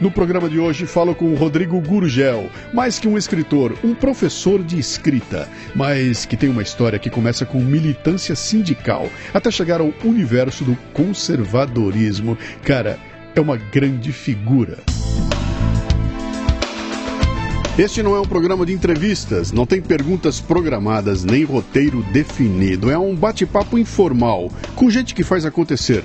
No programa de hoje falo com o Rodrigo Gurgel, mais que um escritor, um professor de escrita, mas que tem uma história que começa com militância sindical até chegar ao universo do conservadorismo. Cara, é uma grande figura. Este não é um programa de entrevistas, não tem perguntas programadas nem roteiro definido. É um bate-papo informal com gente que faz acontecer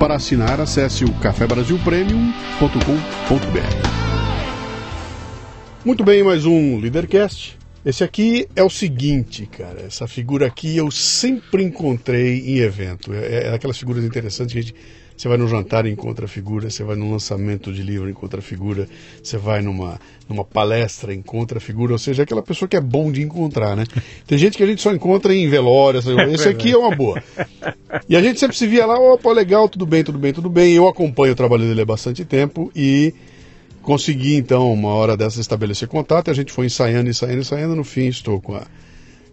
Para assinar, acesse o cafebrasilpremium.com.br. Muito bem, mais um Leadercast. Esse aqui é o seguinte, cara. Essa figura aqui eu sempre encontrei em evento. É, é aquelas figuras interessantes que a gente você vai no jantar e encontra a figura, você vai num lançamento de livro encontra a figura, você vai numa, numa palestra encontra a figura, ou seja, é aquela pessoa que é bom de encontrar, né? Tem gente que a gente só encontra em velórias, esse aqui é uma boa. E a gente sempre se via lá, opa, legal, tudo bem, tudo bem, tudo bem. Eu acompanho o trabalho dele há bastante tempo e consegui então, uma hora dessa, estabelecer contato, e a gente foi ensaiando, ensaiando, ensaiando, no fim estou com a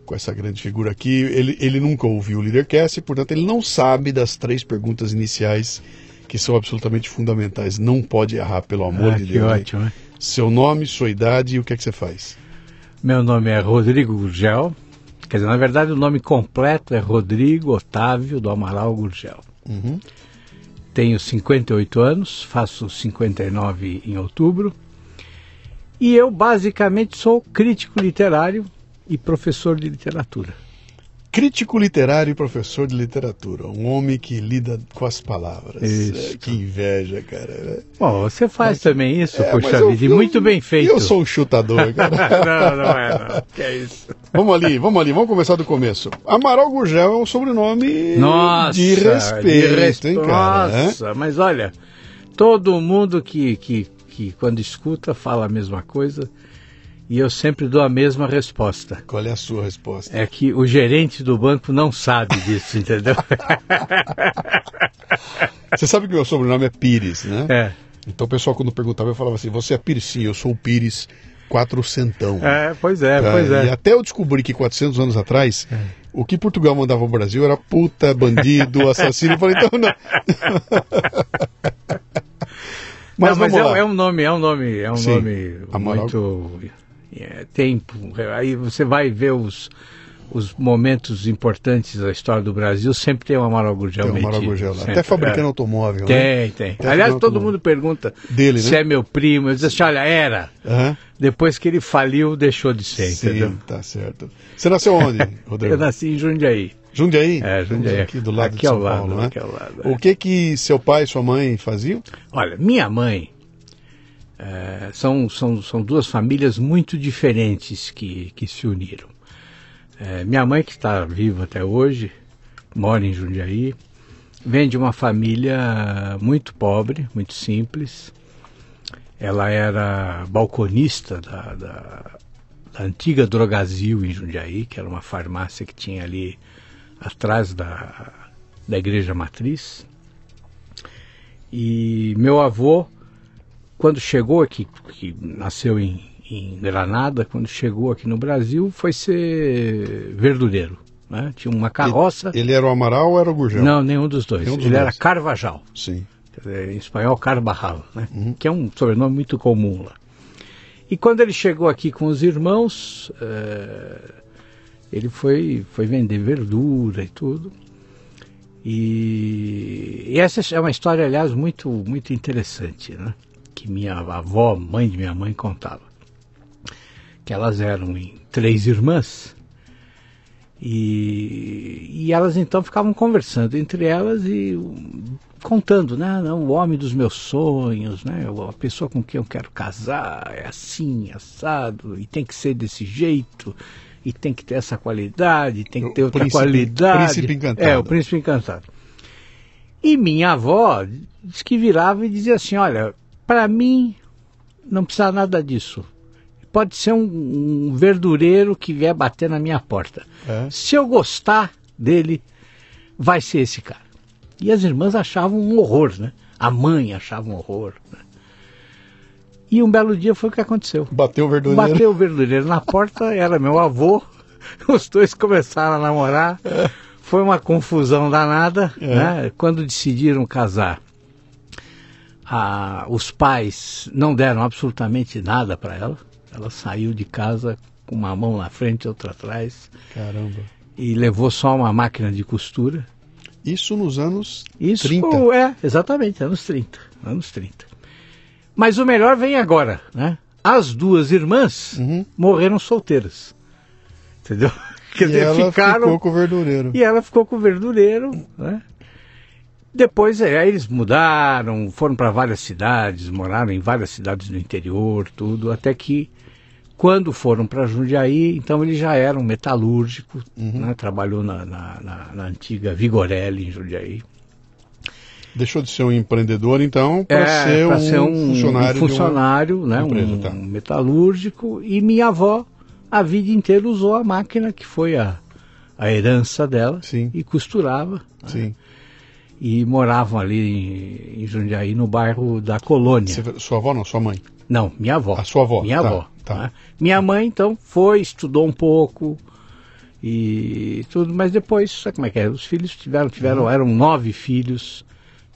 com essa grande figura aqui. Ele, ele nunca ouviu o Leadercast, portanto, ele não sabe das três perguntas iniciais que são absolutamente fundamentais. Não pode errar, pelo amor ah, de Deus. Ótimo, né? Seu nome, sua idade e o que é que você faz? Meu nome é Rodrigo Gurgel. Quer dizer, na verdade, o nome completo é Rodrigo Otávio do Amaral Gurgel. Uhum. Tenho 58 anos, faço 59 em outubro. E eu basicamente sou crítico literário e professor de literatura. Crítico literário e professor de literatura. Um homem que lida com as palavras. Isso. É, que inveja, cara. Bom, você faz Mas- também isso, É, poxa vida, e muito bem feito. Eu sou um chutador, cara. não, não é, não. Que é isso? vamos ali, vamos ali, vamos começar do começo. Amaral Gurgel é um sobrenome Nossa, de respeito, respe- hein, cara? Nossa, mas olha, todo mundo que, que, que quando escuta fala a mesma coisa e eu sempre dou a mesma resposta. Qual é a sua resposta? É que o gerente do banco não sabe disso, entendeu? Você sabe que meu sobrenome é Pires, né? É, Então o pessoal quando perguntava, eu falava assim, você é Pires? Sim, eu sou o Pires quatrocentão. é pois é, Tá? pois E é. até eu descobri que 400 anos atrás, o que Portugal mandava ao Brasil era puta, bandido, assassino. Eu falei, então não. mas Não, mas é, é um nome, é um nome, é um Sim, nome Amaral. muito é, tempo. Aí você vai ver os os momentos importantes da história do Brasil, sempre tem o Amaral Gurgel Tem o Amaral Gurgel lá. Até fabricando é. automóvel. né? Tem, tem. Até Aliás, todo mundo pergunta Dele, se né? é meu primo. Eu disse assim, olha, era. Aham. Depois que ele faliu, deixou de ser, Sim, entendeu? tá certo. Você nasceu onde, Rodrigo? Eu nasci em Jundiaí. Jundiaí? É, Jundiaí. Aqui do lado aqui de São lado, Paulo, né? aqui ao lado. é. O que que seu pai e sua mãe faziam? Olha, minha mãe eh, são, são, são duas famílias muito diferentes que, que se uniram. Eh, minha mãe, que está viva até hoje, mora em Jundiaí, vem de uma família muito pobre, muito simples. Ela era balconista da, da, da antiga Drogazil em Jundiaí, que era uma farmácia que tinha ali atrás da, da igreja matriz. E meu avô, quando chegou aqui, que nasceu em, em Granada, quando chegou aqui no Brasil, foi ser verdureiro. Né? Tinha uma carroça. Ele era o Amaral ou era o Gurgel? Não, nenhum dos dois. Nenhum dos Ele era dois. Carvajal, Sim. dizer, em espanhol Carvajal, né? que é um sobrenome muito comum lá. E quando ele chegou aqui com os irmãos, eh, ele foi, foi vender verdura e tudo. E, e essa é uma história, aliás, muito, muito interessante, né? Que minha avó, mãe de minha mãe, contava. Que elas eram três irmãs E, e elas então ficavam conversando entre elas e contando, né? Não, o homem dos meus sonhos, né? A pessoa com quem eu quero casar é assim, assado, e tem que ser desse jeito, e tem que ter essa qualidade, tem que ter outra príncipe, qualidade. Príncipe encantado. É, o príncipe encantado. E minha avó diz que virava e dizia assim: olha, para mim não precisa nada disso. Pode ser um, um, verdureiro que vier bater na minha porta. É. Se eu gostar dele, vai ser esse cara. E as irmãs achavam um horror, né? A mãe achava um horror. Né? E um belo dia foi o que aconteceu. Bateu o verdureiro. Bateu o verdureiro na porta, era meu avô. Os dois começaram a namorar. É. Foi uma confusão danada. É. Né? Quando decidiram casar, a, os pais não deram absolutamente nada para ela. Ela saiu de casa com uma mão na frente e outra atrás. Caramba. E levou só uma máquina de costura. Isso nos anos Isso 30. é, exatamente, anos 30. Anos 30. Mas o melhor vem agora, né? As duas irmãs uhum. morreram solteiras. Entendeu? Quer e dizer, ela ficaram. Ficou com o verdureiro. E ela ficou com o verdureiro, né? Depois é, eles mudaram, foram para várias cidades, moraram em várias cidades do interior, tudo, até que quando foram para Jundiaí, então ele já era um metalúrgico, uhum. né, trabalhou na, na, na, na, antiga Vigorelli em Jundiaí. Deixou de ser um empreendedor, então, para é, ser, um ser um funcionário, um funcionário né, empresa, um, tá. metalúrgico. E minha avó, a vida inteira, usou a máquina que foi a, a herança dela Sim. e costurava. Sim. Né? E moravam ali em, em Jundiaí, no bairro da Colônia. Você, sua avó não, sua mãe? Não, minha avó. A sua avó? Minha tá, avó. Tá. Né? Minha mãe, então, foi, estudou um pouco e tudo, mas depois, sabe como é que é? Os filhos tiveram, tiveram uhum. eram nove filhos,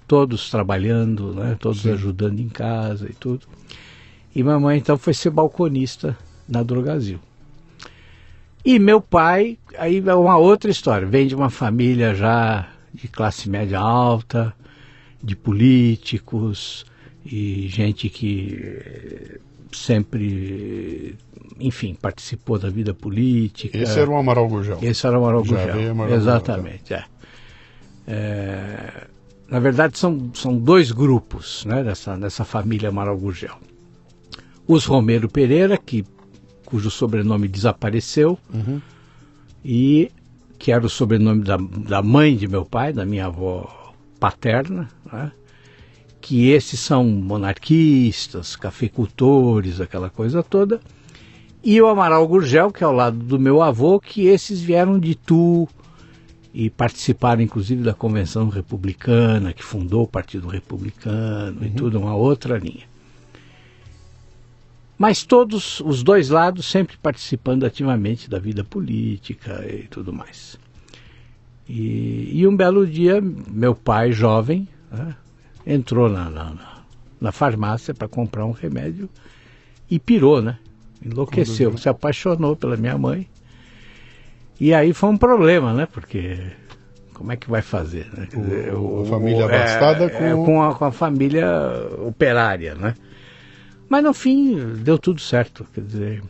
todos trabalhando, né? todos Sim. ajudando em casa e tudo. E mamãe, então, foi ser balconista na Drogazil. E meu pai, aí é uma outra história, vem de uma família já de classe média alta, de políticos e gente que eh, sempre, enfim, participou da vida política. Esse era o Amaral Gurgel. Esse era o Amaral Gurgel. Amaral Exatamente, é. é. Na verdade, são, são dois grupos né, dessa, dessa família Amaral Gurgel. Os Romero Pereira, que, cujo sobrenome desapareceu, uhum. e que era o sobrenome da, da mãe de meu pai, da minha avó paterna, né? que esses são monarquistas, cafeicultores, aquela coisa toda, e o Amaral Gurgel, que é ao lado do meu avô, que esses vieram de Tu e participaram inclusive da Convenção Republicana, que fundou o Partido Republicano uhum. e tudo, uma outra linha. Mas todos os dois lados sempre participando ativamente da vida política e tudo mais. E, e um belo dia, meu pai, jovem, né, entrou na, na, na farmácia para comprar um remédio e pirou, né? Enlouqueceu, se apaixonou pela minha mãe. E aí foi um problema, né? Porque como é que vai fazer? Né? Dizer, o, a família abastada é, com... É, com, a, com a família operária, né? Mas no fim deu tudo certo, quer dizer,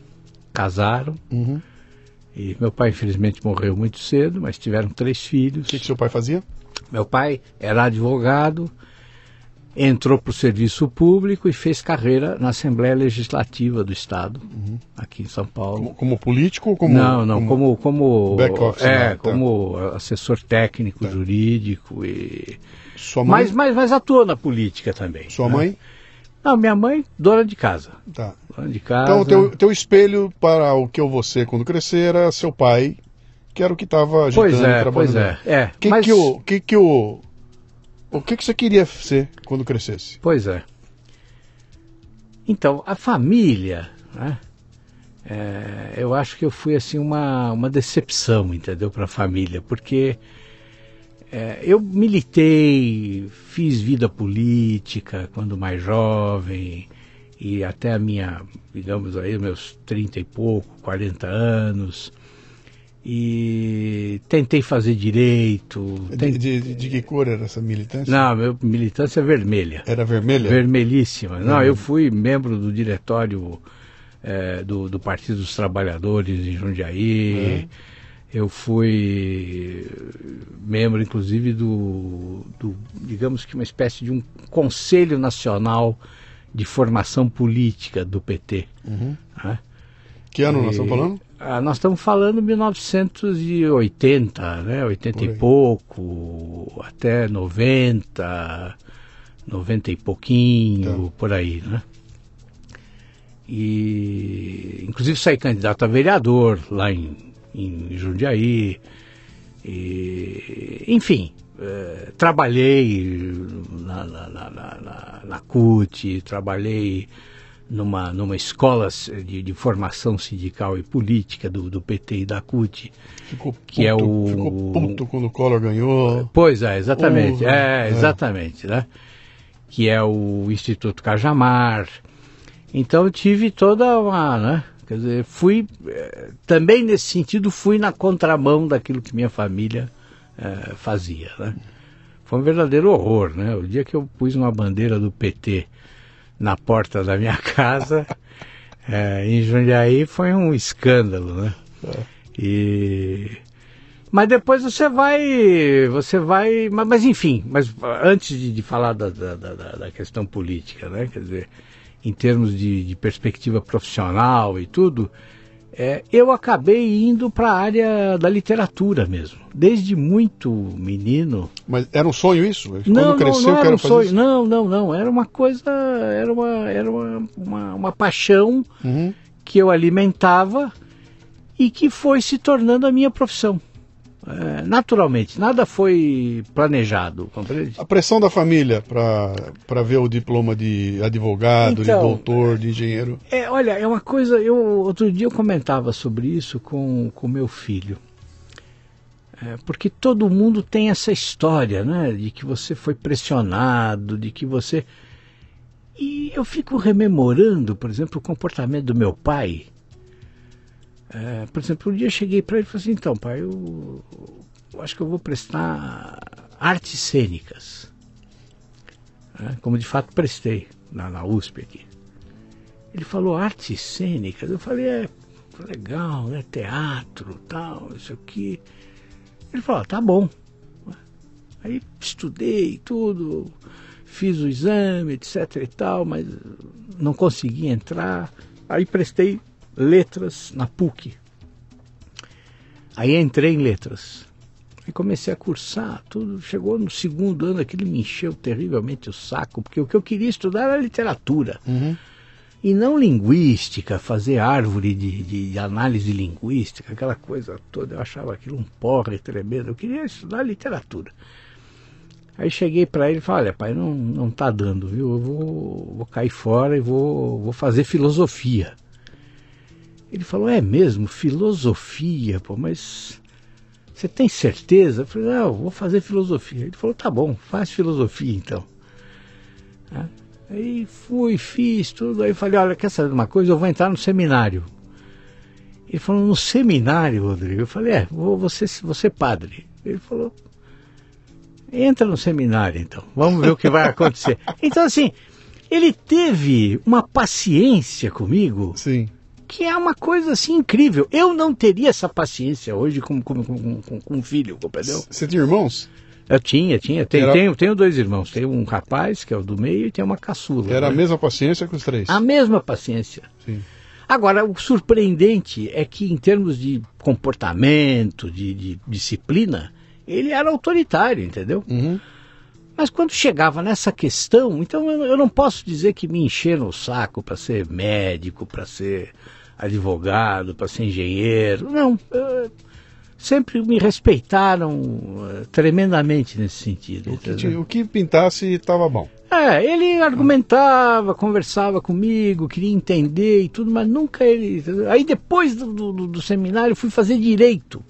casaram. Uhum. E meu pai infelizmente morreu muito cedo, mas tiveram três filhos. O que, que seu pai fazia? Meu pai era advogado, entrou para o serviço público e fez carreira na Assembleia Legislativa do Estado, uhum. aqui em São Paulo. Como, como político ou como. Não, não, como. como back office, é, tá. como assessor técnico, tá. jurídico e. Sua mãe? Mas, mas, mas atuou na política também. Sua né? mãe? Não, minha mãe, dona de casa. Tá. Dona de casa. Então, teu, teu espelho para o que eu vou ser quando crescer era seu pai, que era o que estava agitando Pois é, pois é. é. Que mas... que o que que o o que que você queria ser quando crescesse? Pois é. Então, a família, né? É, eu acho que eu fui assim uma, uma decepção, entendeu, para a família, porque é, eu militei, fiz vida política quando mais jovem e até a minha, digamos aí, meus 30 e pouco, 40 anos. E tentei fazer direito. De, de, de, que cor era essa militância? Não, meu militância é vermelha. Era vermelha? Vermelhíssima. Não, eu fui membro do diretório é, do, do Partido dos Trabalhadores em Jundiaí. Eu fui membro, inclusive, do, do, digamos que uma espécie de um Conselho Nacional de Formação Política do PT. Uhum. Né? Que ano E- nós estamos falando? Ah, nós estamos falando 1980, né? 80 Por e pouco, até 90, 90 e pouquinho, Tá. por aí, né? E inclusive saí candidato a vereador lá em, em Jundiaí. E, enfim, eh, trabalhei na, na, na, na, na- CUT, trabalhei numa, numa escola de, de formação sindical e política do, do PT e da CUT. Ficou puto, que é o- ficou puto quando o Collor ganhou. Pois é, exatamente. É, é. exatamente, né? Que é o Instituto Cajamar. Então eu tive toda uma, né? Quer dizer, fui eh, também nesse sentido fui na contramão daquilo que minha família eh, fazia, né? Foi um verdadeiro horror, né? O dia que eu pus uma bandeira do PT na porta da minha casa eh, em Jundiaí foi um escândalo, né? E mas depois você vai, você vai, mas, mas enfim, mas antes de, de falar da, da, da, da questão política, né? Quer dizer, em termos de, de perspectiva profissional e tudo, é, eu acabei indo para a área da literatura mesmo. Desde muito menino. Mas era um sonho isso? Quando Não, cresceu, não, não era quero um fazer sonho. isso? Não, não, não. Era uma coisa, era uma, era uma, uma, uma paixão Uhum. que eu alimentava e que foi se tornando a minha profissão. É, naturalmente, nada foi planejado, compreende? A pressão da família para ver o diploma de advogado, Então, de doutor, de engenheiro. É, olha, é uma coisa. Eu outro dia eu comentava sobre isso com com meu filho, É, porque todo mundo tem essa história, né, de que você foi pressionado, de que você e eu fico rememorando, por exemplo, o comportamento do meu pai. É, por exemplo, um dia eu cheguei para ele e falei assim: então, pai, eu, eu acho que eu vou prestar artes cênicas. É, como de fato prestei na, na USP aqui. Ele falou artes cênicas. Eu falei, é legal, né? Teatro, tal, isso aqui. Ele falou, ah, tá bom. Aí estudei tudo, fiz o exame, etc e tal, mas não consegui entrar. Aí prestei letras na PUC. Aí entrei em letras. Aí comecei a cursar, tudo. Chegou no segundo ano, aquele me encheu terrivelmente o saco, porque o que eu queria estudar era literatura. Uhum. E não linguística, fazer árvore de, de análise linguística, aquela coisa toda. Eu achava aquilo um porre tremendo. Eu queria estudar literatura. Aí cheguei para ele e falei, olha pai, não, não tá dando, viu? Eu vou, vou cair fora e vou, vou fazer filosofia. Ele falou, é mesmo? Filosofia? Pô, mas você tem certeza? Eu falei, não, eu vou fazer filosofia. Ele falou, tá bom, faz filosofia então. Ah, Aí fui, fiz tudo. Aí falei, olha, quer saber de uma coisa? Eu vou entrar no seminário. Ele falou, no seminário, Rodrigo? Eu falei, é, vou, você, você padre. Ele falou, entra no seminário então, vamos ver o que vai acontecer. Então, assim, ele teve uma paciência comigo Sim. Que é uma coisa assim incrível. Eu não teria essa paciência hoje com, com, com, com, com um filho, compreendeu? Você tinha irmãos? Eu tinha, tinha. Tenho, Era- tenho, tenho dois irmãos. Tenho um rapaz, que é o do meio, e tem uma caçula. Era a né? mesma paciência que os três. A mesma paciência. Sim. Agora, o surpreendente é que, em termos de comportamento, de, de disciplina, ele era autoritário, entendeu? Uhum. Mas quando chegava nessa questão, então eu, eu não posso dizer que me encheram o saco para ser médico, para ser advogado, para ser engenheiro. Não. sempre me respeitaram eh, tremendamente nesse sentido. O que, o que pintasse estava bom. É, ele argumentava, conversava comigo, queria entender e tudo, mas nunca ele. Aí depois do, do, do seminário fui fazer direito.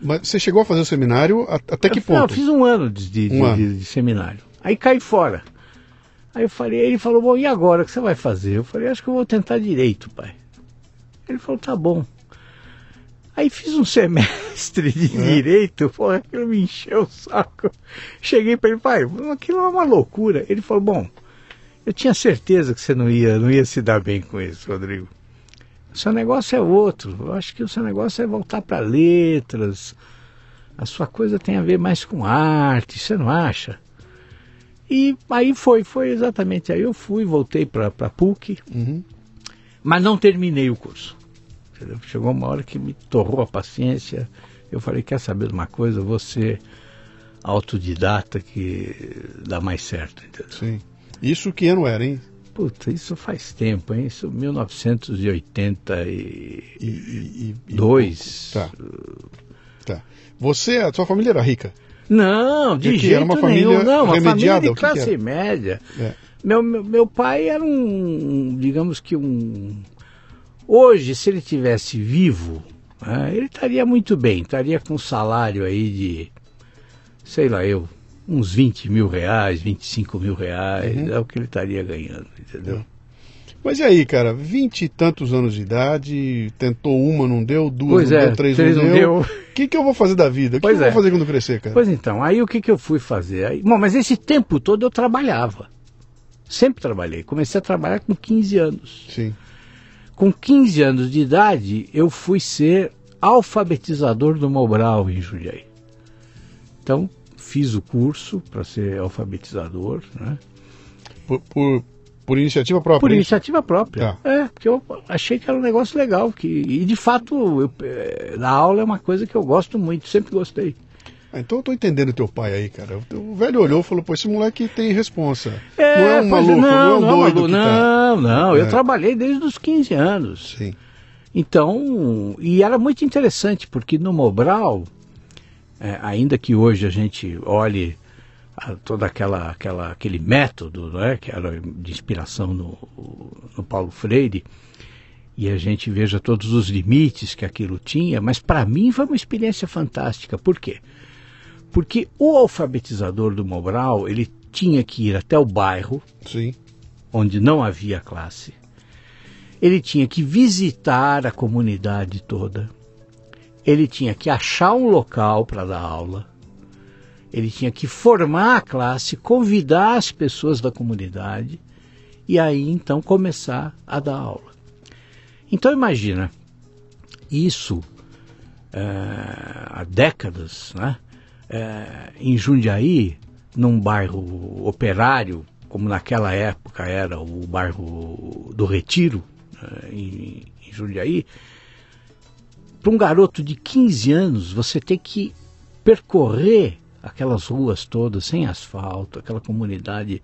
Mas você chegou a fazer o seminário até que Eu- não, eu ponto? fiz um ano de, de, Um de- ano. de- de seminário. Aí caí fora. Aí eu falei, ele falou, bom, e agora o que você vai fazer? Eu falei, acho que eu vou tentar direito, pai. Ele falou, tá bom. Aí fiz um semestre de É. direito, pô, aquilo me encheu o saco. Cheguei para ele, pai, aquilo é uma loucura. Ele falou, bom, eu tinha certeza que você não ia, não ia se dar bem com isso, Rodrigo. O seu negócio é outro. Eu acho que o seu negócio é voltar para letras. A sua coisa tem a ver mais com arte, você não acha? E aí foi, foi exatamente aí. Eu fui, voltei para PUC, Uhum. mas não terminei o curso. Chegou uma hora que me torrou a paciência. Eu falei, quer saber de uma coisa? Ser autodidata que dá mais certo, entendeu? Sim. Isso que ano era, hein? Puta, isso faz tempo, hein? Isso 1982. E, e, e- e- Tá. Tá. Você, a sua família era rica. Não, de E que jeito era uma nenhum. família Não, uma família de classe média. É. Meu, meu, meu pai era um, digamos que um... Hoje, se ele tivesse vivo, né, ele estaria muito bem. Estaria com um salário aí de, sei lá eu, uns 20 mil reais, 25 mil reais. Uhum. É o que ele estaria ganhando, entendeu? Mas e aí, cara? Vinte e tantos anos de idade, tentou uma, não deu, duas, Pois não é, deu, três, três não não deu. O que, que eu vou fazer da vida? O que Pois eu é. vou fazer quando crescer, cara? Pois então, aí o que, que eu fui fazer? Aí, bom, mas esse tempo todo eu trabalhava. Sempre trabalhei. Comecei a trabalhar com 15 anos. Sim. Com 15 anos de idade, eu fui ser alfabetizador do Mobral em Jundiaí. Então, fiz o curso para ser alfabetizador, né? Por, por, por iniciativa própria. Por isso? iniciativa própria. Tá. É, porque eu achei que era um negócio legal. Que, e de fato, eu, eh, dar aula é uma coisa que eu gosto muito, sempre gostei. Ah, então eu tô entendendo teu pai aí, cara. O velho olhou e falou, pô, esse moleque tem responsa. É, não é um pois maluco, não, é um doido maluco, que tá. não, não, eu É. trabalhei desde os 15 anos. Sim. Então, e era muito interessante, porque no Mobral, é, ainda que hoje a gente olhe a, toda aquela, aquela aquele método, né, que era de inspiração no, no Paulo Freire, e a gente veja todos os limites que aquilo tinha, mas para mim foi uma experiência fantástica. Por quê? Porque o alfabetizador do Mobral, ele tinha que ir até o bairro, Sim. onde não havia classe. Ele tinha que visitar a comunidade toda. Ele tinha que achar um local para dar aula. Ele tinha que formar a classe, convidar as pessoas da comunidade e aí então começar a dar aula. Então imagina, isso eh, há décadas, né? Eh, em Jundiaí, num bairro operário, como naquela época era o bairro do Retiro, eh, em, em Jundiaí, para um garoto de 15 anos, você tem que percorrer aquelas ruas todas sem asfalto, aquela comunidade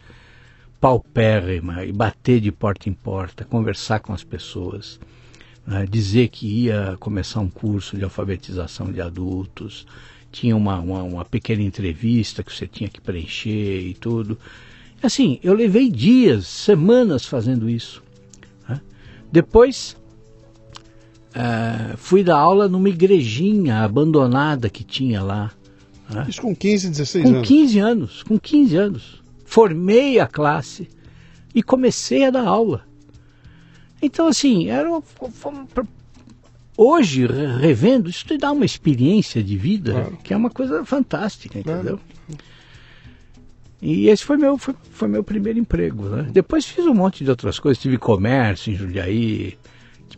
paupérrima e bater de porta em porta, conversar com as pessoas, né, dizer que ia começar um curso de alfabetização de adultos, tinha uma, uma, uma pequena entrevista que você tinha que preencher e tudo. Assim, eu levei dias, semanas fazendo isso. né. Depois eh, fui dar aula numa igrejinha abandonada que tinha lá. né. Isso com 15, 16 Com anos. 15 anos, com 15 anos. Formei a classe e comecei a dar aula. Então, assim, era um- foi um- hoje, re- revendo, isso te dá uma experiência de vida Claro. que é uma coisa fantástica, Claro. entendeu? E esse foi meu, foi, foi meu primeiro emprego, né? Depois fiz um monte de outras coisas, tive comércio em Jundiaí,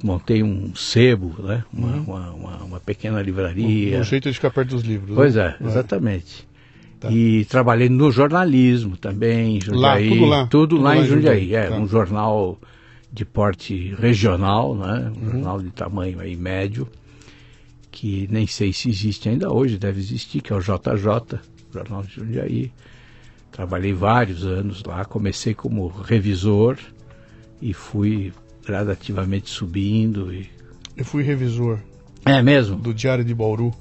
montei um sebo, né? Uma, uma, uma, uma pequena livraria. Um jeito de ficar perto dos livros. Pois né? é, exatamente. Tá. E trabalhei no jornalismo também, em Lá, Jundiaí. tudo lá? Tudo Tudo lá lá em em Jundiaí. Jundiaí, É, tá. um jornal de porte regional, né? Um Uhum. jornal de tamanho aí médio, que nem sei se existe ainda hoje, deve existir, que é o JJ, Jornal de Jundiaí. Trabalhei vários anos lá, comecei como revisor e fui gradativamente subindo. E... Eu fui revisor É mesmo? do Diário de Bauru,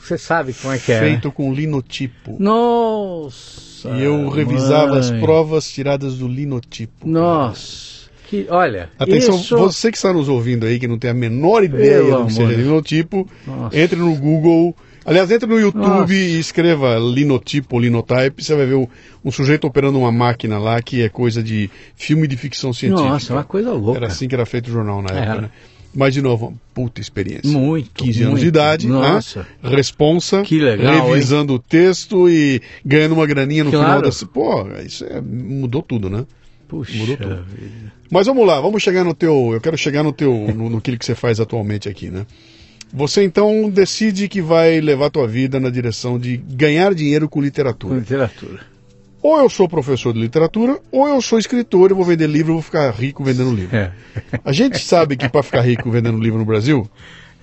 Você sabe como é que é. né? feito com linotipo. Nossa! E eu revisava as mãe. provas tiradas do linotipo. Nossa! Que, olha, Atenção, isso... você que está nos ouvindo aí, que não tem a menor ideia Pelo do que seja linotipo, Nossa. entre no Google. Aliás, entre no YouTube Nossa. e escreva linotipo ou linotype, você vai ver o- um sujeito operando uma máquina lá que é coisa de filme de ficção científica. Nossa, uma coisa louca. Era assim que era feito o jornal na época, né? Mas, de novo, uma puta experiência. Muito, 15 anos muito. de idade, Nossa. né? responsa, Que legal, revisando o texto e ganhando uma graninha no Claro. final desse. Pô, isso é- mudou tudo, né? Puxa Mudou tudo. vida. Mas vamos lá, vamos chegar no teu. Eu quero chegar no teu. no, no que você faz atualmente aqui, né? Você então decide que vai levar a tua vida na direção de ganhar dinheiro com Com literatura. literatura. Ou eu sou professor de literatura, ou eu sou escritor, eu vou vender livro, eu vou ficar rico vendendo livro. É. A gente sabe que para ficar rico vendendo livro no Brasil,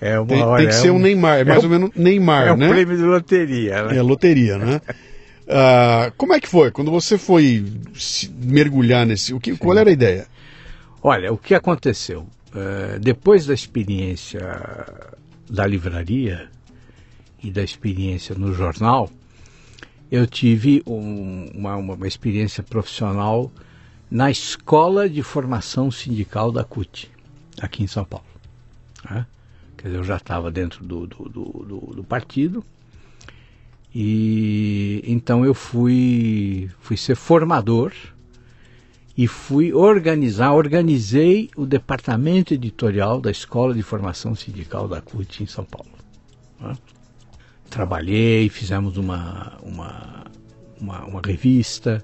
É uma, tem, tem olha, que é ser um Neymar, é mais ou menos Neymar, É um né? prêmio de loteria, né? É loteria, né? Ah, como é que foi? Quando você foi se mergulhar nesse. O que, qual era a ideia? Olha, o que aconteceu? Eh, depois da experiência da livraria e da experiência no jornal, eu tive um- uma, uma- experiência profissional na Escola de Formação Sindical da CUT, aqui em São Paulo. né? Quer dizer, eu já estava dentro do, do- do- do partido e então eu fui, fui ser formador e fui organizar, organizei o departamento editorial da Escola de Formação Sindical da CUT em São Paulo. né? Trabalhei, fizemos uma, uma, uma, uma revista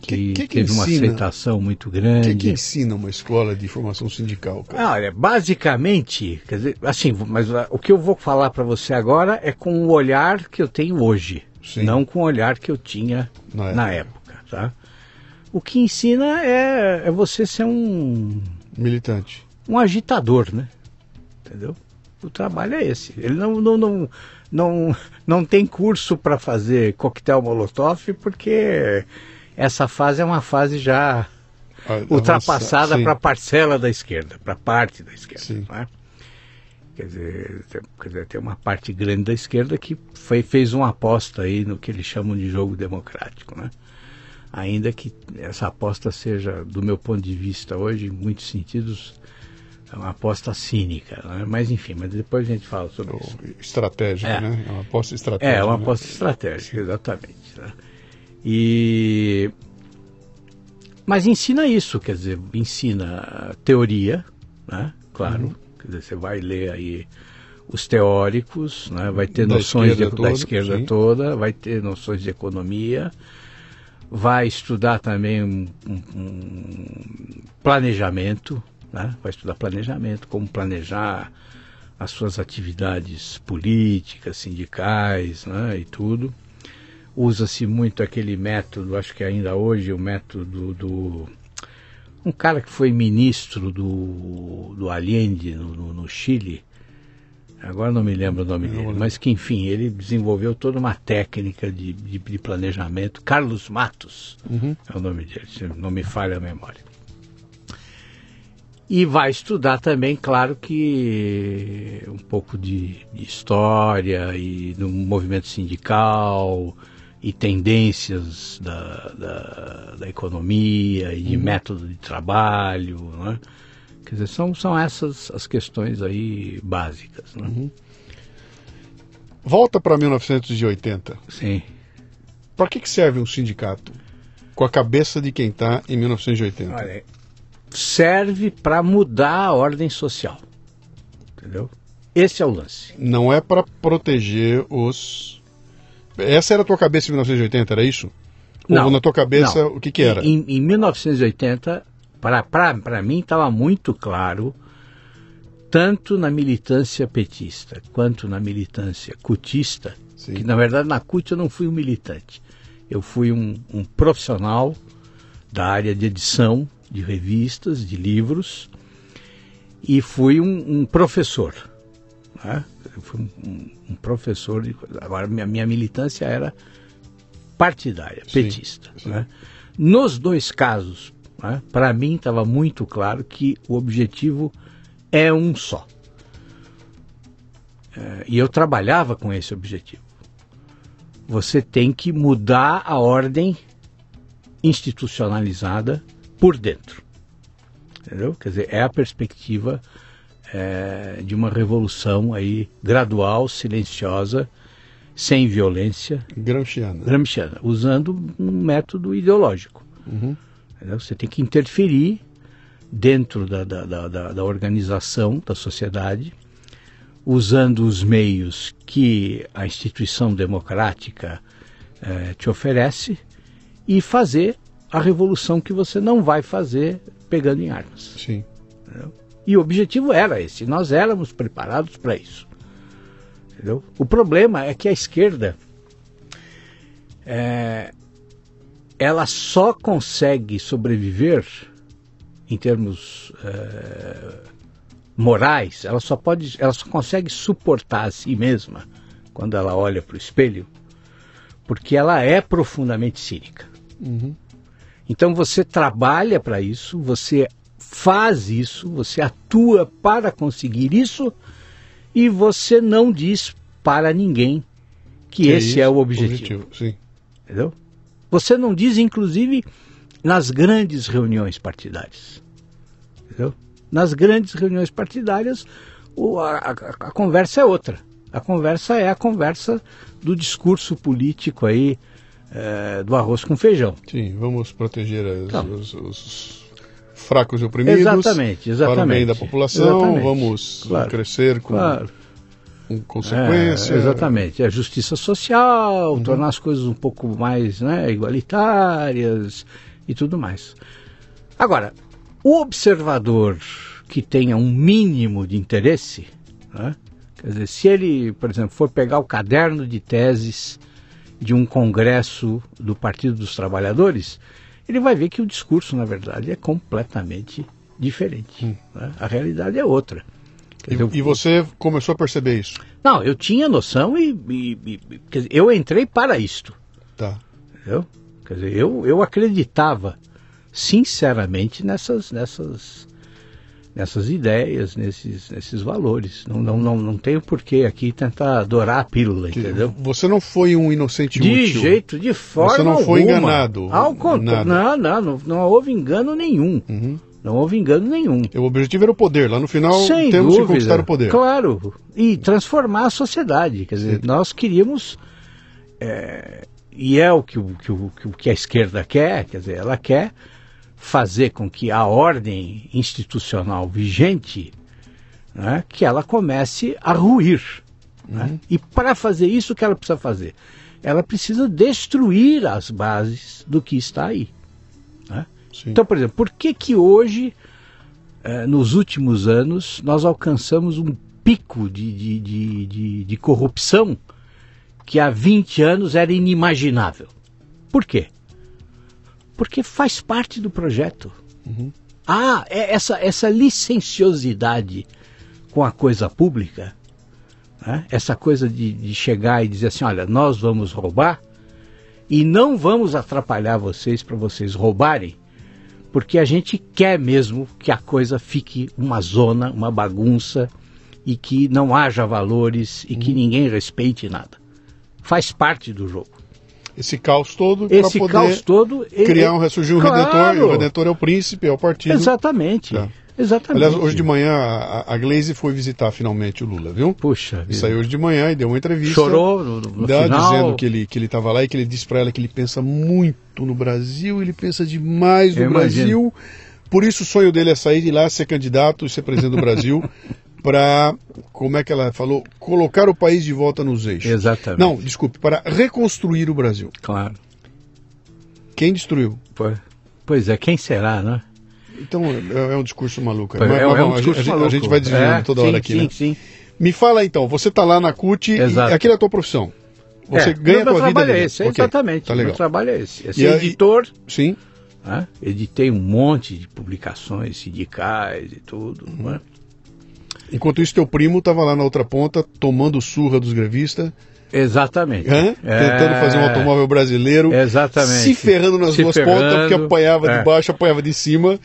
que, Que- que teve uma ensina? aceitação muito O que, grande. que ensina uma escola de formação sindical? Cara? Ah, Olha, basicamente, quer dizer, assim, mas ah, o que eu vou falar para você agora é com o olhar que eu tenho hoje, Sim. não com o olhar que eu tinha Na na, época. época, tá? O que ensina é, é você ser um, Militante. um agitador, né? Entendeu? O trabalho é esse. Ele não, não, não, não, não tem curso para fazer coquetel molotov, porque essa fase é uma fase já A- ultrapassada para a parcela da esquerda, para parte da esquerda. É? Quer, dizer, tem, quer dizer, tem uma parte grande da esquerda que foi, fez uma aposta aí no que eles chamam de jogo democrático. Né? Ainda que essa aposta seja, do meu ponto de vista hoje, em muitos sentidos, é uma aposta cínica. né? Mas enfim, mas depois a gente fala sobre isso. Estratégica, É. né? É uma aposta estratégica. É, uma né? aposta estratégica, exatamente. né? E... Mas ensina isso, quer dizer, ensina teoria, né? Claro, Uhum. quer dizer, você vai ler aí os teóricos, né? vai ter Da noções de- esquerda toda, da esquerda sim. toda, vai ter noções de economia, vai estudar também um, um- um planejamento, né? vai estudar planejamento, como planejar as suas atividades políticas, sindicais né? e tudo. Usa-se muito aquele método, acho que ainda hoje o método do. Um cara que foi ministro do, do Allende no, no- Chile, agora não me lembro o nome Não dele, mas que enfim, ele desenvolveu toda uma técnica de, de, de planejamento. Carlos Matos Uhum. é o nome dele, se não me falha a memória. E vai estudar também, claro que um pouco de, de história e do movimento sindical e tendências da, da, da economia e de método de trabalho, né? Quer dizer, são, são essas as questões aí básicas, né? Volta para 1980. Sim. Para que, que serve um sindicato? Com a cabeça de quem está em 1980. Olha, serve para mudar a ordem social, entendeu? Esse é o lance. Não é para proteger os. Essa era a tua cabeça em 1980, era isso? Não, Ou na tua cabeça, não. o que, que era? Em, em 1980, para mim estava muito claro, tanto na militância petista quanto na militância cutista, Sim. que na verdade na CUT eu não fui um militante, eu fui um, um profissional da área de edição de revistas, de livros, e fui um, um professor. Né? Eu fui um, um- professor. De, agora, minha, minha militância era partidária, Sim, petista. sim. né? Nos dois casos, né, para mim estava muito claro que o objetivo é um só. É, e eu trabalhava com esse objetivo. Você tem que mudar a ordem institucionalizada por dentro. Entendeu? Quer dizer, é a perspectiva é, de uma revolução aí gradual, silenciosa, sem violência, Gramsciana. gramsciana, usando um método ideológico. Uhum. Você tem que interferir dentro da, da, da, da- da organização, da sociedade, usando os meios que a instituição democrática eh, te oferece e fazer a revolução que você não vai fazer pegando em armas. Sim. E o objetivo era esse, nós éramos preparados para isso. Entendeu? O problema é que a esquerda é, ela só consegue sobreviver em termos é, morais, ela só pode, ela só consegue suportar a si mesma quando ela olha para o espelho, porque ela é profundamente cínica. Uhum. Então você trabalha para isso, você faz isso, você atua para conseguir isso e você não diz para ninguém que, Que esse é, isso, o objetivo. Sim. Entendeu? Você não diz, inclusive, nas grandes reuniões partidárias. Entendeu? Nas grandes reuniões partidárias, a, a- a conversa é outra. A conversa é a conversa do discurso político aí, eh, do arroz com feijão. Sim, vamos proteger as- Não. os, os fracos e oprimidos. Exatamente, exatamente. Para o bem da população, Exatamente. vamos Claro. crescer com, Claro. com consequência. É, exatamente. É justiça social, tornar as coisas um pouco mais né, igualitárias e tudo mais. Agora, o observador que tenha um mínimo de interesse, né, quer dizer, se ele, por exemplo, for pegar o caderno de teses de um congresso do Partido dos Trabalhadores, ele vai ver que o discurso, na verdade, é completamente diferente. né? A realidade é outra. Dizer, E, e você começou a perceber isso? não, eu tinha noção e, e- e- quer dizer, eu entrei para isto, Tá. entendeu? Quer dizer, eu, eu acreditava sinceramente nessas, nessas, nessas ideias, nesses, nesses valores. Não, não, não, não tenho porquê aqui tentar adorar a pílula, entendeu? Você não foi um inocente De útil. jeito, de forma não foi alguma. enganado, Ao contrário, não, não, não, não houve engano nenhum. Uhum. Não houve engano nenhum. O objetivo era o poder. Lá no final, Sem temos dúvida. que conquistar o poder. Claro. E transformar a sociedade. Quer dizer, nós queríamos. é, e é o, que, o, que o que a esquerda quer, quer dizer, ela quer fazer com que a ordem institucional vigente né, que ela comece a ruir. né? E para fazer isso, o que ela precisa fazer? Ela precisa destruir as bases do que está aí. né? Então, por exemplo, por que que hoje, eh, nos últimos anos, nós alcançamos um pico de, de, de, de, de corrupção que há 20 anos era inimaginável? Por quê? Porque faz parte do projeto. Ah, é essa, essa licenciosidade com a coisa pública, né? essa coisa de, de chegar e dizer assim, olha, nós vamos roubar e não vamos atrapalhar vocês para vocês roubarem, porque a gente quer mesmo que a coisa fique uma zona, uma bagunça e que não haja valores e que ninguém respeite nada. Faz parte do jogo. Esse caos todo para Esse poder caos todo. criar um ressurgir um Claro! redentor. E o redentor é o príncipe, é o partido. Exatamente. Tá. Exatamente. Aliás, hoje de manhã a, a Glaze foi visitar finalmente o Lula, viu? Puxa, vida. saiu hoje de manhã e deu uma entrevista. chorou no, no Dá, final. dizendo que ele que ele estava lá e que ele disse para ela que ele pensa muito no Brasil, ele pensa demais no Eu imagino. Brasil. Por isso o sonho dele é sair de lá, ser candidato e ser presidente do Brasil para, como é que ela falou, colocar o país de volta nos eixos. Exatamente. Não, desculpe, para reconstruir o Brasil. Claro. Quem destruiu? Pois, é, quem será, né? Então é, é um discurso maluco. Mas, é, mas, é um discurso a, gente, a maluco. gente vai desviando É, toda sim, hora aqui, sim, né? Sim, Me fala então, você está lá na CUT e Exato. aquilo é a tua profissão. Você É, ganha a meu tua vida trabalho é esse, Ok, exatamente. Tá Meu legal. trabalho é esse. É E ser aí- editor, Sim. né? editei um monte de publicações sindicais e tudo. Uhum. né? Enquanto isso, teu primo estava lá na outra ponta, tomando surra dos grevistas, Exatamente. hã? É, tentando fazer um automóvel brasileiro, Exatamente. se ferrando nas Se duas ferrando, pontas, porque apanhava é. de baixo, apanhava de cima.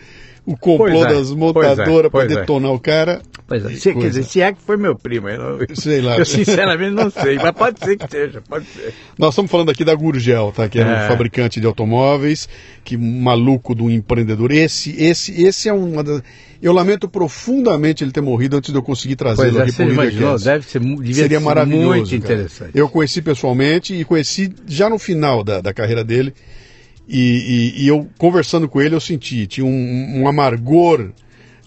O complô é, das montadoras para pois é. detonar o cara, Pois é. Se, quer dizer, se é que foi meu primo. Eu, não- sei lá. eu sinceramente não sei, mas pode ser que seja, pode ser. Nós estamos falando aqui da Gurgel, tá? Que é, um É. fabricante de automóveis, que maluco do empreendedor. Esse, esse, esse é uma das... Eu lamento profundamente ele ter morrido antes de eu conseguir trazê-lo é, aqui para o imaginou, deve ser, Seria ser maravilhoso. muito cara. interessante. Eu conheci pessoalmente e conheci já no final da, da carreira dele. E, e- e eu conversando com ele, eu senti, tinha um, um amargor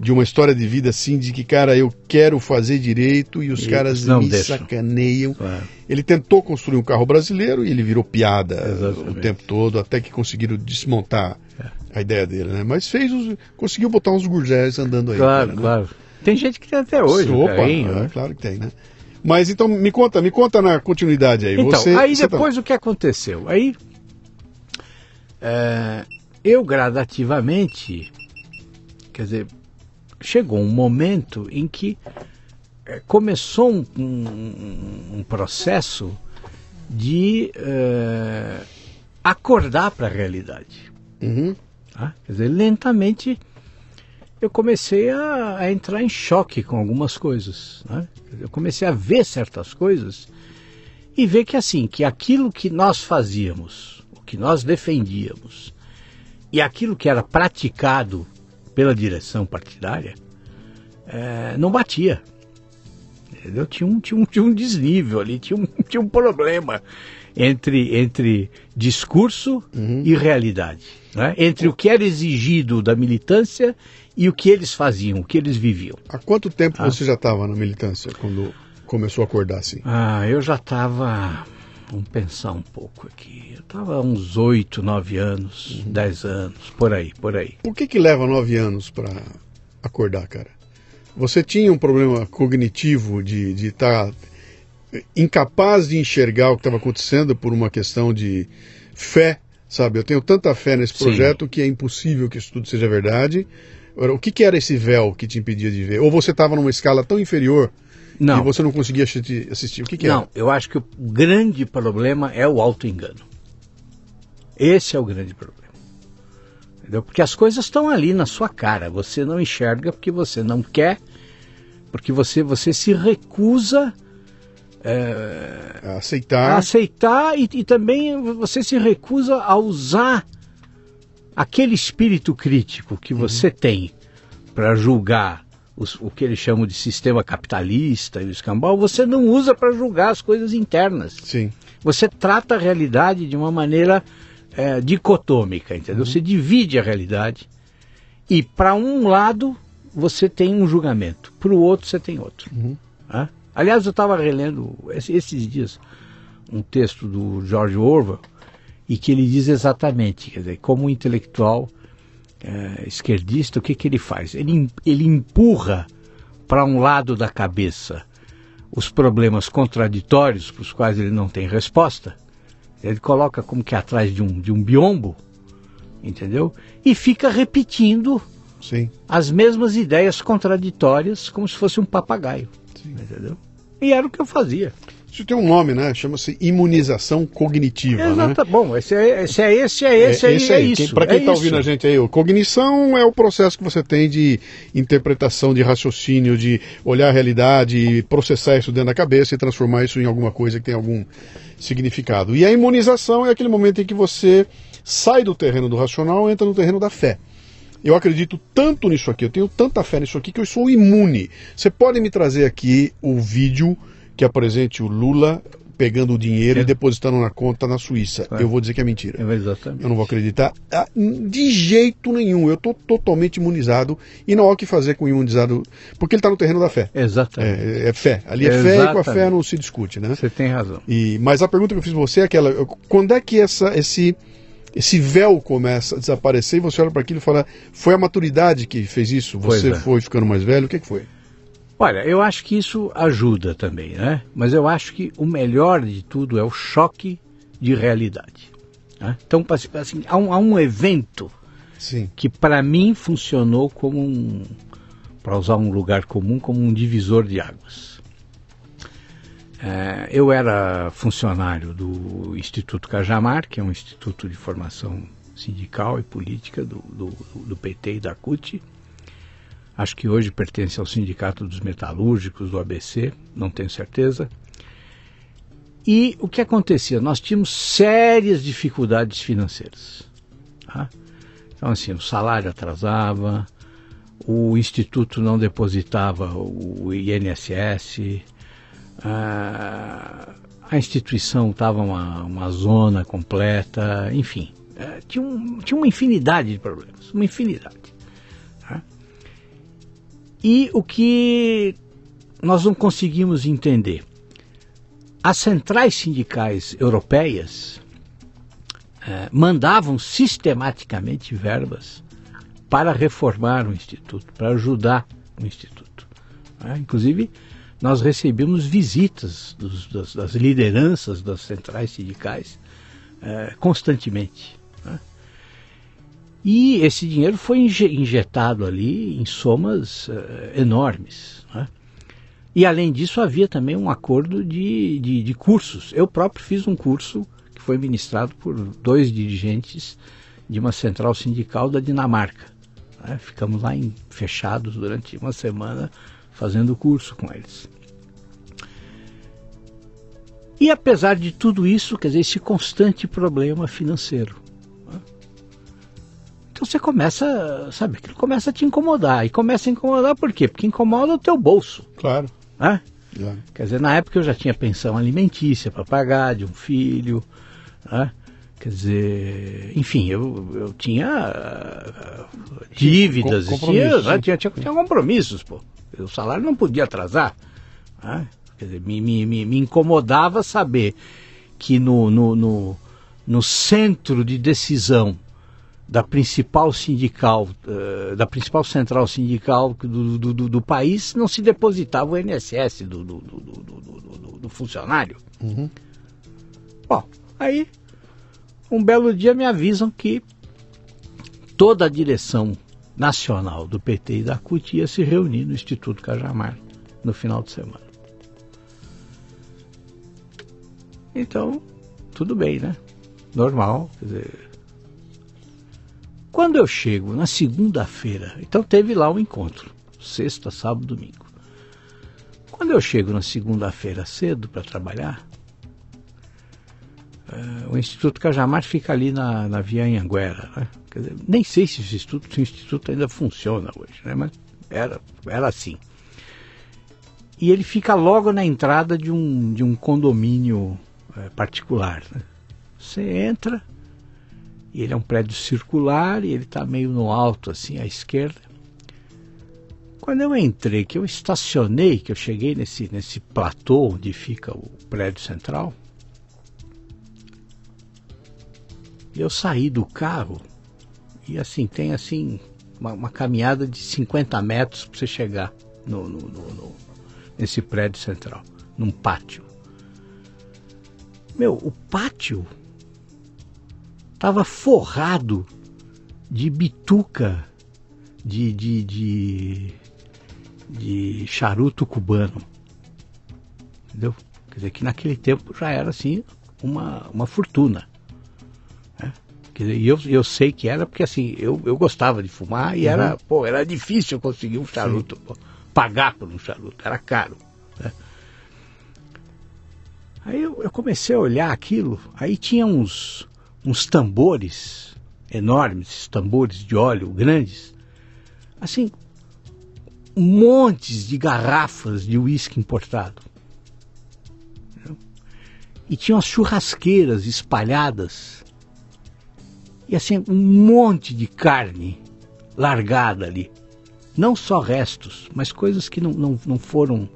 de uma história de vida assim, de que, cara, eu quero fazer direito e os E caras não me deixam. sacaneiam. Ele tentou construir um carro brasileiro e ele virou piada Exatamente. o tempo todo, até que conseguiram desmontar a ideia dele, né? Mas fez os, conseguiu botar uns gurgés andando aí. Claro, cara, né? claro. Tem gente que tem até hoje. Opa, carrinho, é, né? claro que tem, né? Mas então me conta, me conta na continuidade aí. Então, você, aí você tá- depois o que aconteceu? Aí é, eu gradativamente, quer dizer, chegou um momento em que é, começou um, um- um processo de é, acordar para a realidade. Uhum. tá? Quer dizer, lentamente eu comecei a, a entrar em choque com algumas coisas. né? Eu comecei a ver certas coisas e ver que assim, que aquilo que nós fazíamos, que nós defendíamos e aquilo que era praticado pela direção partidária eh, não batia. Entendeu? Tinha um, tinha, um, tinha um desnível ali, tinha um, tinha um problema entre, entre discurso e realidade. né? Entre o que era exigido da militância e o que eles faziam, o que eles viviam. Há quanto tempo Ah. você já estava na militância quando começou a acordar assim? Ah, eu já estava. Vamos pensar um pouco aqui. Eu estava uns oito, nove anos, dez anos, por aí, por aí. Por que que leva nove anos para acordar, cara? Você tinha um problema cognitivo de estar incapaz de enxergar o que estava acontecendo por uma questão de fé, sabe? Eu tenho tanta fé nesse Sim. projeto que é impossível que isso tudo seja verdade. Agora, o que, que era esse véu que te impedia de ver? Ou você estava numa escala tão inferior Não, que você não conseguia assistir? assistir? O que, que não, era? eu acho que o grande problema é o auto-engano. Esse é o grande problema. Entendeu? Porque as coisas estão ali na sua cara. Você não enxerga porque você não quer, porque você, você se recusa A a aceitar. aceitar e, e também você se recusa a usar aquele espírito crítico que você tem para julgar os- o que eles chamam de sistema capitalista e o escambau, você não usa para julgar as coisas internas. Sim. Você trata a realidade de uma maneira eh, dicotômica, entendeu? Você divide a realidade e para um lado você tem um julgamento, para o outro você tem outro. Hã? Aliás, eu estava relendo esse- esses dias um texto do George Orwell e que ele diz exatamente, quer dizer, como um intelectual eh, esquerdista, o que, que ele faz? Ele, ele empurra para um lado da cabeça os problemas contraditórios para os quais ele não tem resposta. Ele coloca como que atrás de um, de um biombo, entendeu? E fica repetindo Sim. as mesmas ideias contraditórias como se fosse um papagaio, entendeu? E era o que eu fazia. Isso tem um nome, né? Chama-se imunização cognitiva, né? Exato. Bom, esse é esse, é esse, é esse, é, aí, esse é aí. isso. Para quem é está isso. ouvindo a gente aí, o cognição é o processo que você tem de interpretação, de raciocínio, de olhar a realidade, processar isso dentro da cabeça e transformar isso em alguma coisa que tem algum significado. E a imunização é aquele momento em que você sai do terreno do racional e entra no terreno da fé. Eu acredito tanto nisso aqui, eu tenho tanta fé nisso aqui que eu sou imune. Você pode me trazer aqui o vídeo que apresente o Lula pegando o dinheiro É. e depositando na conta na Suíça. É. Eu vou dizer que é mentira. É, exatamente. Eu não vou acreditar ah, de jeito nenhum. Eu estou totalmente imunizado e não há o que fazer com o imunizado, porque ele está no terreno da fé. Exatamente. É, é fé. Ali é fé e com a fé não se discute, né? Você tem razão. E, mas a pergunta que eu fiz você é aquela: quando é que essa, esse, esse véu começa a desaparecer e você olha para aquilo e fala: foi a maturidade que fez isso? Você é. foi ficando mais velho? O que, que foi? Olha, eu acho que isso ajuda também, né? Mas eu acho que o melhor de tudo é o choque de realidade. né? Então, assim, há um, há um evento Sim. que para mim funcionou como um, para usar um lugar comum, como um divisor de águas. É, eu era funcionário do Instituto Cajamar, que é um instituto de formação sindical e política do, do, do PT e da CUT. Acho que hoje pertence ao Sindicato dos Metalúrgicos do ABC, não tenho certeza. E o que acontecia? Nós tínhamos sérias dificuldades financeiras. tá? Então, assim, o salário atrasava, o instituto não depositava o INSS, a, a instituição estava uma, uma zona completa, enfim. eh, tinha, um- tinha uma infinidade de problemas, uma infinidade. E o que nós não conseguimos entender? As centrais sindicais europeias é, mandavam sistematicamente verbas para reformar o Instituto, para ajudar o Instituto. É, inclusive, nós recebemos visitas dos, das, das, lideranças das centrais sindicais é, constantemente. E esse dinheiro foi injetado ali em somas é, enormes. Né? E além disso, havia também um acordo de, de, de, cursos. Eu próprio fiz um curso que foi ministrado por dois dirigentes de uma central sindical da Dinamarca. Né? Ficamos lá em, fechados durante uma semana fazendo curso com eles. E apesar de tudo isso, quer dizer, esse constante problema financeiro. Então você começa, sabe, aquilo começa a te incomodar. E começa a incomodar por quê? Porque incomoda o teu bolso. Claro. Né? Quer dizer, na época eu já tinha pensão alimentícia para pagar de um filho. Né? Quer dizer, enfim, eu, eu tinha uh, dívidas, Com, tinha, né? tinha, tinha, tinha compromissos, pô o salário não podia atrasar. Né? Quer dizer, me, me, me incomodava saber que no, no, no, no centro de decisão da principal sindical, uh, da principal central sindical do, do, do, do, país, não se depositava o INSS do, do, do, do funcionário. Uhum. Bom, aí, um belo dia me avisam que toda a direção nacional do PT e da CUT ia se reunir no Instituto Cajamar no final de semana. Então, tudo bem, né? Normal, quer dizer. Quando eu chego na segunda-feira, então teve lá um encontro, sexta, sábado, domingo. Quando eu chego na segunda-feira cedo para trabalhar, uh, o Instituto Cajamar fica ali na, na Via Anhanguera, né? Dizer, nem sei se, esse instituto, se o instituto ainda funciona hoje, né? mas era, era assim. E ele fica logo na entrada de um, de um condomínio é, particular. Né? Você entra, e ele é um prédio circular, e ele está meio no alto, assim, à esquerda. Quando eu entrei, que eu estacionei, que eu cheguei nesse, nesse platô onde fica o prédio central, eu saí do carro e assim, tem assim uma, uma caminhada de 50 metros para você chegar no, no, no, no, nesse prédio central, num pátio. Meu, o pátio estava forrado de bituca de, de, de, de charuto cubano. Entendeu? Quer dizer que naquele tempo já era assim uma, uma fortuna. Quer dizer, e eu, eu sei que era porque assim, eu, eu gostava de fumar e uhum. era, pô, era difícil conseguir um charuto, pô, pagar por um charuto, era caro. Né? Aí eu, eu, comecei a olhar aquilo, aí tinha uns, uns tambores enormes, tambores de óleo grandes, assim, montes de garrafas de uísque importado. E tinha umas churrasqueiras espalhadas e assim, um monte de carne largada ali. Não só restos, mas coisas que não, não, não foram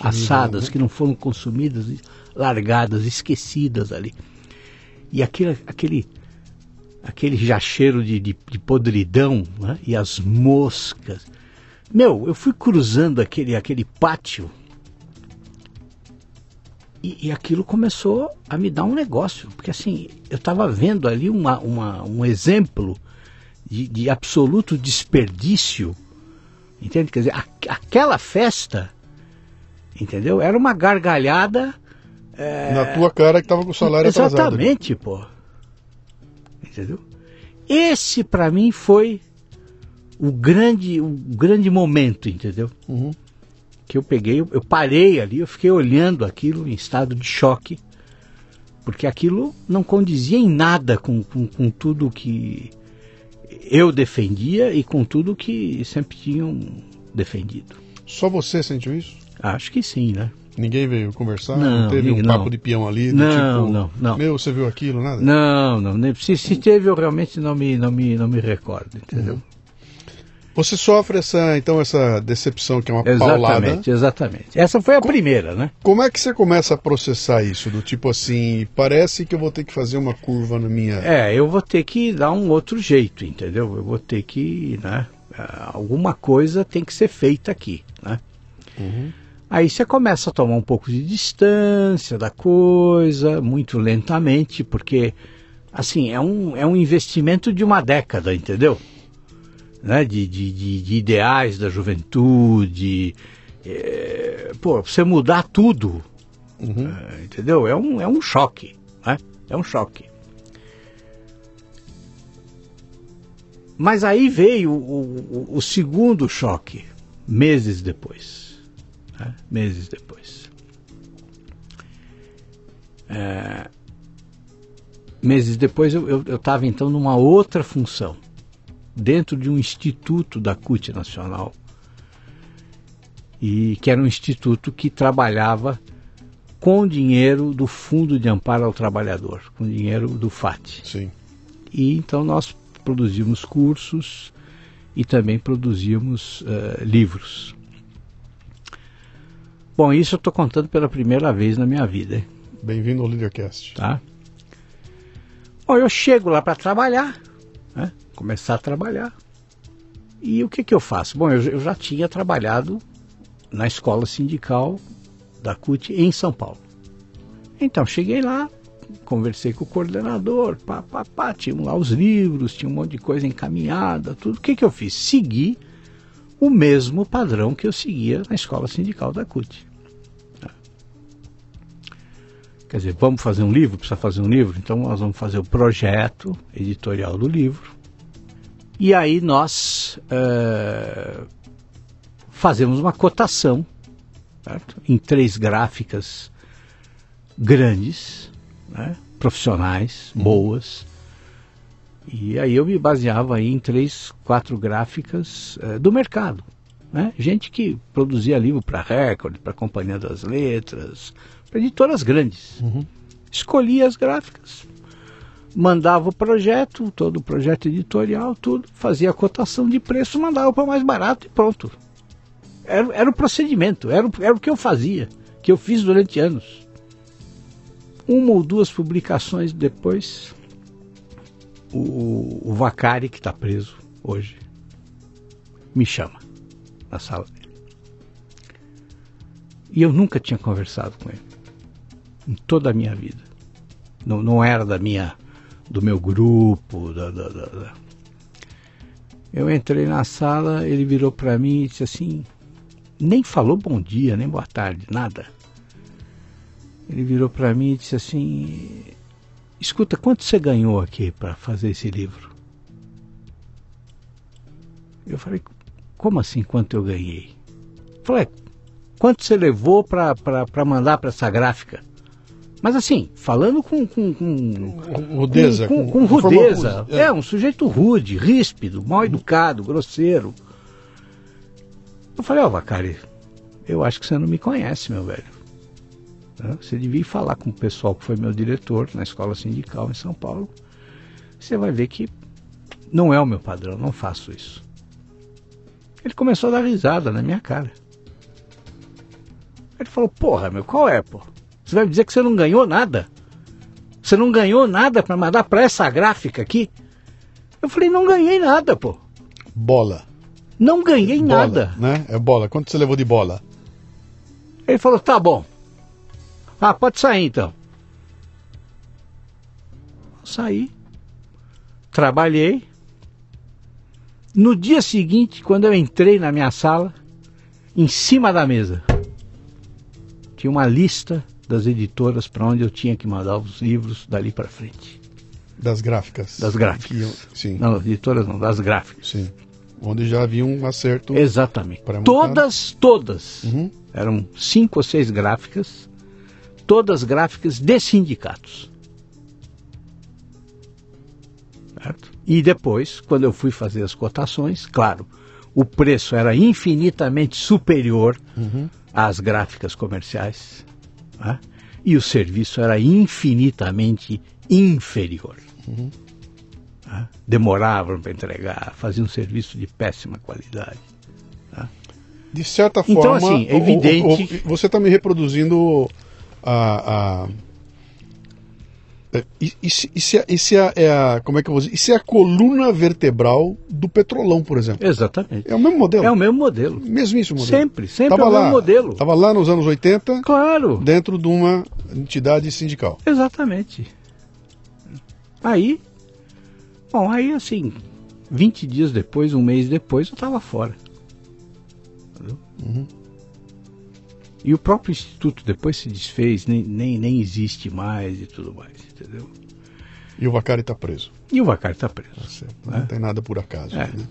assadas, né? que não foram consumidas, largadas, esquecidas ali. E aquele, aquele, aquele jacheiro de, de, de podridão né? e as moscas. Meu, eu fui cruzando aquele, aquele pátio e, e, aquilo começou a me dar um negócio, porque assim, eu estava vendo ali uma, uma, um exemplo de, de, absoluto desperdício, entende? Quer dizer, a, aquela festa, entendeu? Era uma gargalhada. É... Na tua cara que estava com o salário Exatamente, atrasado. pô. Entendeu? Esse para mim foi o grande, o grande momento, entendeu? Uhum que eu peguei, eu parei ali, eu fiquei olhando aquilo em estado de choque, porque aquilo não condizia em nada com, com, com tudo que eu defendia e com tudo que sempre tinham defendido. Só você sentiu isso? Acho que sim, né? Ninguém veio conversar? Não, não teve um não. papo de peão ali? Não, tipo, não, não. Meu, você viu aquilo, nada? Não, não. Se, se teve, eu realmente não me, não me, não me recordo, entendeu? Uhum. Você sofre essa, então, essa decepção que é uma Exatamente, paulada. exatamente. Essa foi a primeira, né? Como é que você começa a processar isso? Do tipo assim, parece que eu vou ter que fazer uma curva na minha. É, eu vou ter que dar um outro jeito, entendeu? Eu vou ter que, né? ah, Alguma coisa tem que ser feita aqui, né? Aí você começa a tomar um pouco de distância da coisa, muito lentamente, porque, assim, é um, é um investimento de uma década, entendeu? Né? De, de, de, de ideais da juventude. é, pô, você mudar tudo, é, entendeu? É um, é um choque, né? É um choque. Mas aí veio o, o- o segundo choque, meses depois. Né? Meses depois. É, meses depois eu estava então numa outra função, dentro de um instituto da CUT Nacional, e que era um instituto que trabalhava com dinheiro do Fundo de Amparo ao Trabalhador, com dinheiro do FAT. Sim. E então nós produzimos cursos e também produzimos eh, livros. Bom, isso eu estou contando pela primeira vez na minha vida, Bem-vindo ao Leadercast. tá? Bom, eu chego lá para trabalhar, né? começar a trabalhar. E o que, que eu faço? Bom, eu, eu já tinha trabalhado na escola sindical da CUT em São Paulo. Então, cheguei lá, conversei com o coordenador, pá, pá, pá, tinham lá os livros, tinha um monte de coisa encaminhada, tudo. O que, que eu fiz? Segui o mesmo padrão que eu seguia na escola sindical da CUT. Quer dizer, vamos fazer um livro? Precisa fazer um livro? Então nós vamos fazer o projeto editorial do livro. E aí nós eh, fazemos uma cotação certo? em três gráficas grandes, né? profissionais, boas. E aí eu me baseava aí em três, quatro gráficas eh, do mercado. Né? Gente que produzia livro para Record, para Companhia das Letras, para editoras grandes. Escolhia as gráficas, mandava o projeto, todo o projeto editorial, tudo, fazia a cotação de preço, mandava para mais barato e pronto. Era, era o procedimento, era, o- era o que eu fazia, que eu fiz durante anos. Uma ou duas publicações depois, o, o Vacari, que está preso hoje, me chama na sala dele. E eu nunca tinha conversado com ele, em toda a minha vida. Não, não era da minha, do meu grupo, da, da- da- da- Eu entrei na sala, ele virou para mim e disse assim, nem falou bom dia, nem boa tarde, nada. Ele virou para mim e disse assim: Escuta, quanto você ganhou aqui para fazer esse livro? Eu falei: Como assim quanto eu ganhei? Falou: "É, Quanto você levou para mandar para essa gráfica? Mas assim, falando com. com, com Rudeza. com, com forma rudeza. rude. É. um sujeito rude, ríspido, mal educado, grosseiro. Eu falei, ó, Vacari, eu acho que você não me conhece, meu velho. Você devia falar com o pessoal que foi meu diretor na escola sindical em São Paulo. Você vai ver que não é o meu padrão, não faço isso. Ele começou a dar risada na minha cara. Ele falou, porra, meu, qual é, pô? Você vai me dizer que você não ganhou nada? Você não ganhou nada para mandar para essa gráfica aqui? Eu falei, não ganhei nada, pô. Bola. Não ganhei Bola, nada. Né? É bola. Quanto você levou de bola? Ele falou, tá bom. Ah, pode sair então. Saí. Trabalhei. No dia seguinte, quando eu entrei na minha sala, em cima da mesa, tinha uma lista das editoras para onde eu tinha que mandar os livros dali para frente. Das gráficas. Das gráficas. Iam- sim, Não, editoras não, das gráficas. sim. Onde já havia um acerto. Exatamente. Todas, todas. Uhum. Eram cinco ou seis gráficas, todas gráficas de sindicatos. Certo? E depois, quando eu fui fazer as cotações, claro, o preço era infinitamente superior às gráficas comerciais né? e o serviço era infinitamente inferior. né? demoravam para entregar, faziam um serviço de péssima qualidade. De certa Então, forma, assim, é o- o- evidente- o- você está me reproduzindo a. a- Isso, isso é, isso é a- é a. Como é que eu vou dizer? Isso é a coluna vertebral do petrolão, por exemplo. Exatamente. É o mesmo modelo. É o mesmo modelo. Mesmíssimo modelo. Sempre, sempre Tava é o lá, mesmo modelo. Estava lá nos anos 80, Claro, dentro de uma entidade sindical. exatamente. Aí, bom, aí assim, 20 dias depois, um mês depois, eu estava fora. Entendeu? E o próprio instituto depois se desfez, nem, nem, nem existe mais e tudo mais, entendeu? E o Vacari está preso. E o Vacari está preso. Certo? Não tem nada por acaso. É. né?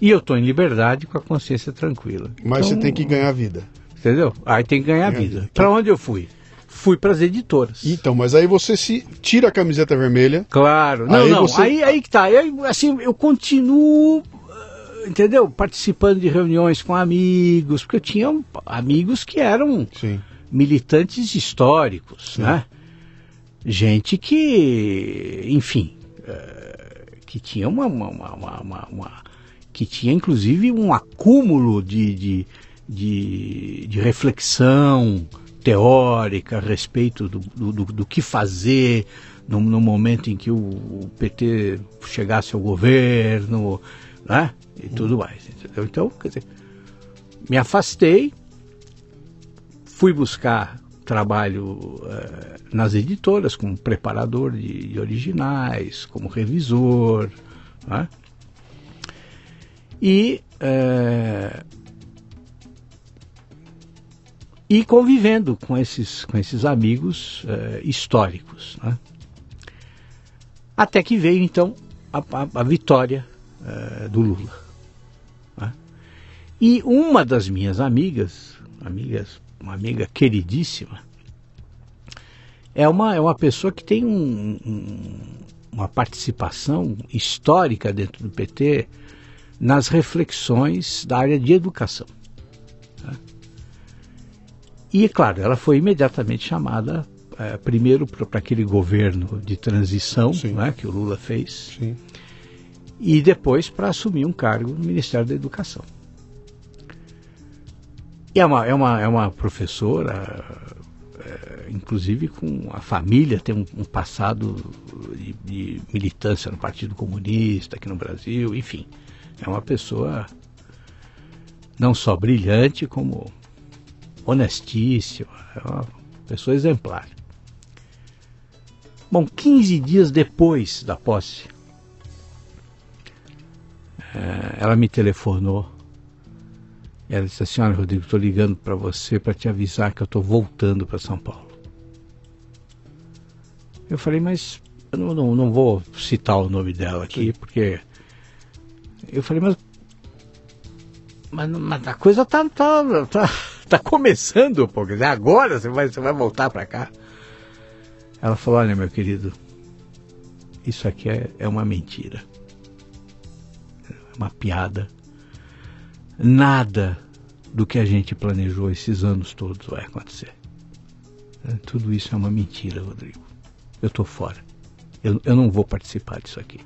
E eu estou em liberdade com a consciência tranquila. Mas você Então, tem que ganhar vida. Entendeu? Aí tem que ganhar Ganhar vida. vida. Para onde eu fui? Fui para as editoras. Então, mas aí você se tira a camiseta vermelha. Claro. Não, Aí não. você- Aí, aí que tá. Aí, assim, eu continuo, entendeu? Participando de reuniões com amigos, porque eu tinha amigos que eram Sim. militantes históricos, né? Gente que, enfim, eh, que tinha uma, uma, uma- uma- que tinha inclusive um acúmulo de, de, de, de reflexão teórica a respeito do, do, do- que fazer no, no momento em que o, o PT chegasse ao governo, né? E tudo mais, entendeu? Então, quer dizer, me afastei, fui buscar trabalho eh, nas editoras como preparador de, de originais, como revisor, né? e eh, e convivendo com esses com esses amigos eh, históricos, né? até que veio então a, a- a vitória eh, do Lula. E uma das minhas amigas, amigas, uma amiga queridíssima, é uma, é uma pessoa que tem um- um- uma participação histórica dentro do PT nas reflexões da área de educação. né? E, é claro, ela foi imediatamente chamada, eh, primeiro para aquele governo de transição né, que o Lula fez, Sim. e depois para assumir um cargo no Ministério da Educação. E é uma, é uma, é uma professora, é, inclusive com a família, tem um, um passado de, de militância no Partido Comunista aqui no Brasil, enfim. É uma pessoa não só brilhante, como honestíssima, é uma pessoa exemplar. Bom, 15 dias depois da posse, eh, ela me telefonou. Ela disse assim: Olha, Rodrigo, estou ligando para você para te avisar que eu estou voltando para São Paulo. Eu falei, mas eu não, não, não vou citar o nome dela aqui, porque. Eu falei, mas. Mas, mas a coisa tá, tá, tá, tá começando, pô. Quer dizer, agora você vai, você vai voltar para cá. Ela falou: Olha, meu querido, isso aqui é, é uma mentira. É uma piada. Nada do que a gente planejou esses anos todos vai acontecer. É, Tudo isso é uma mentira, Rodrigo. Eu estou fora. Eu, eu não vou participar disso aqui.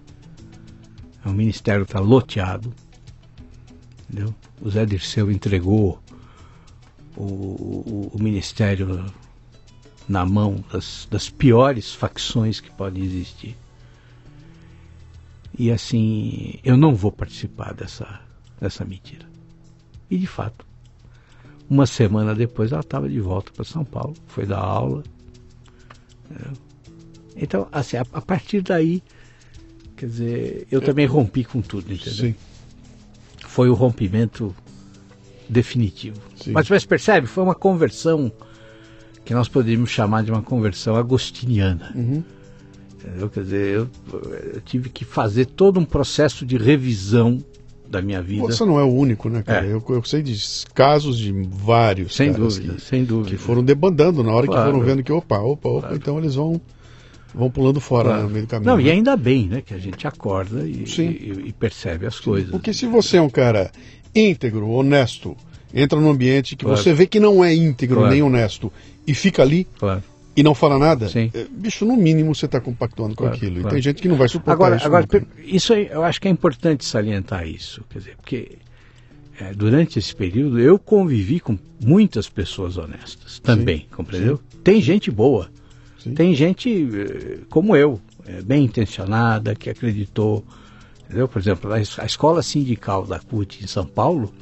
O ministério está loteado. Entendeu? O Zé Dirceu entregou o, o- o ministério na mão das, das piores facções que podem existir. E assim, eu não vou participar dessa, dessa mentira. E de fato, uma semana depois ela estava de volta para São Paulo, foi dar aula. entendeu? Então, assim, a, a partir daí, quer dizer, eu também rompi com tudo, entendeu? Sim. Foi o rompimento definitivo. Sim. Mas você percebe, foi uma conversão que nós poderíamos chamar de uma conversão agostiniana. Uhum. Entendeu? Quer dizer, eu, eu tive que fazer todo um processo de revisão da minha vida. Você não é o único, né, cara? É. Eu, eu sei de casos de vários sem dúvida, que, sem dúvida. que foram debandando na hora Claro. que foram vendo que, opa, opa, opa, então eles vão, vão pulando fora Claro. no meio do caminho. Não, e né? ainda bem, né, que a gente acorda e, e- e percebe as coisas. Porque se você é um cara íntegro, honesto, entra num ambiente que Claro. você vê que não é íntegro Claro. nem honesto e fica ali, Claro. E não fala nada, Sim. é, bicho, no mínimo você está compactuando com Claro, aquilo. E claro. tem gente que não vai suportar Agora, isso. agora nunca. isso aí, eu acho que é importante salientar isso, quer dizer, porque é, durante esse período eu convivi com muitas pessoas honestas também, compreendeu? Tem gente boa, Sim. tem gente eh, como eu, eh, bem intencionada, que acreditou, entendeu? Por exemplo, a escola sindical da CUT em São Paulo,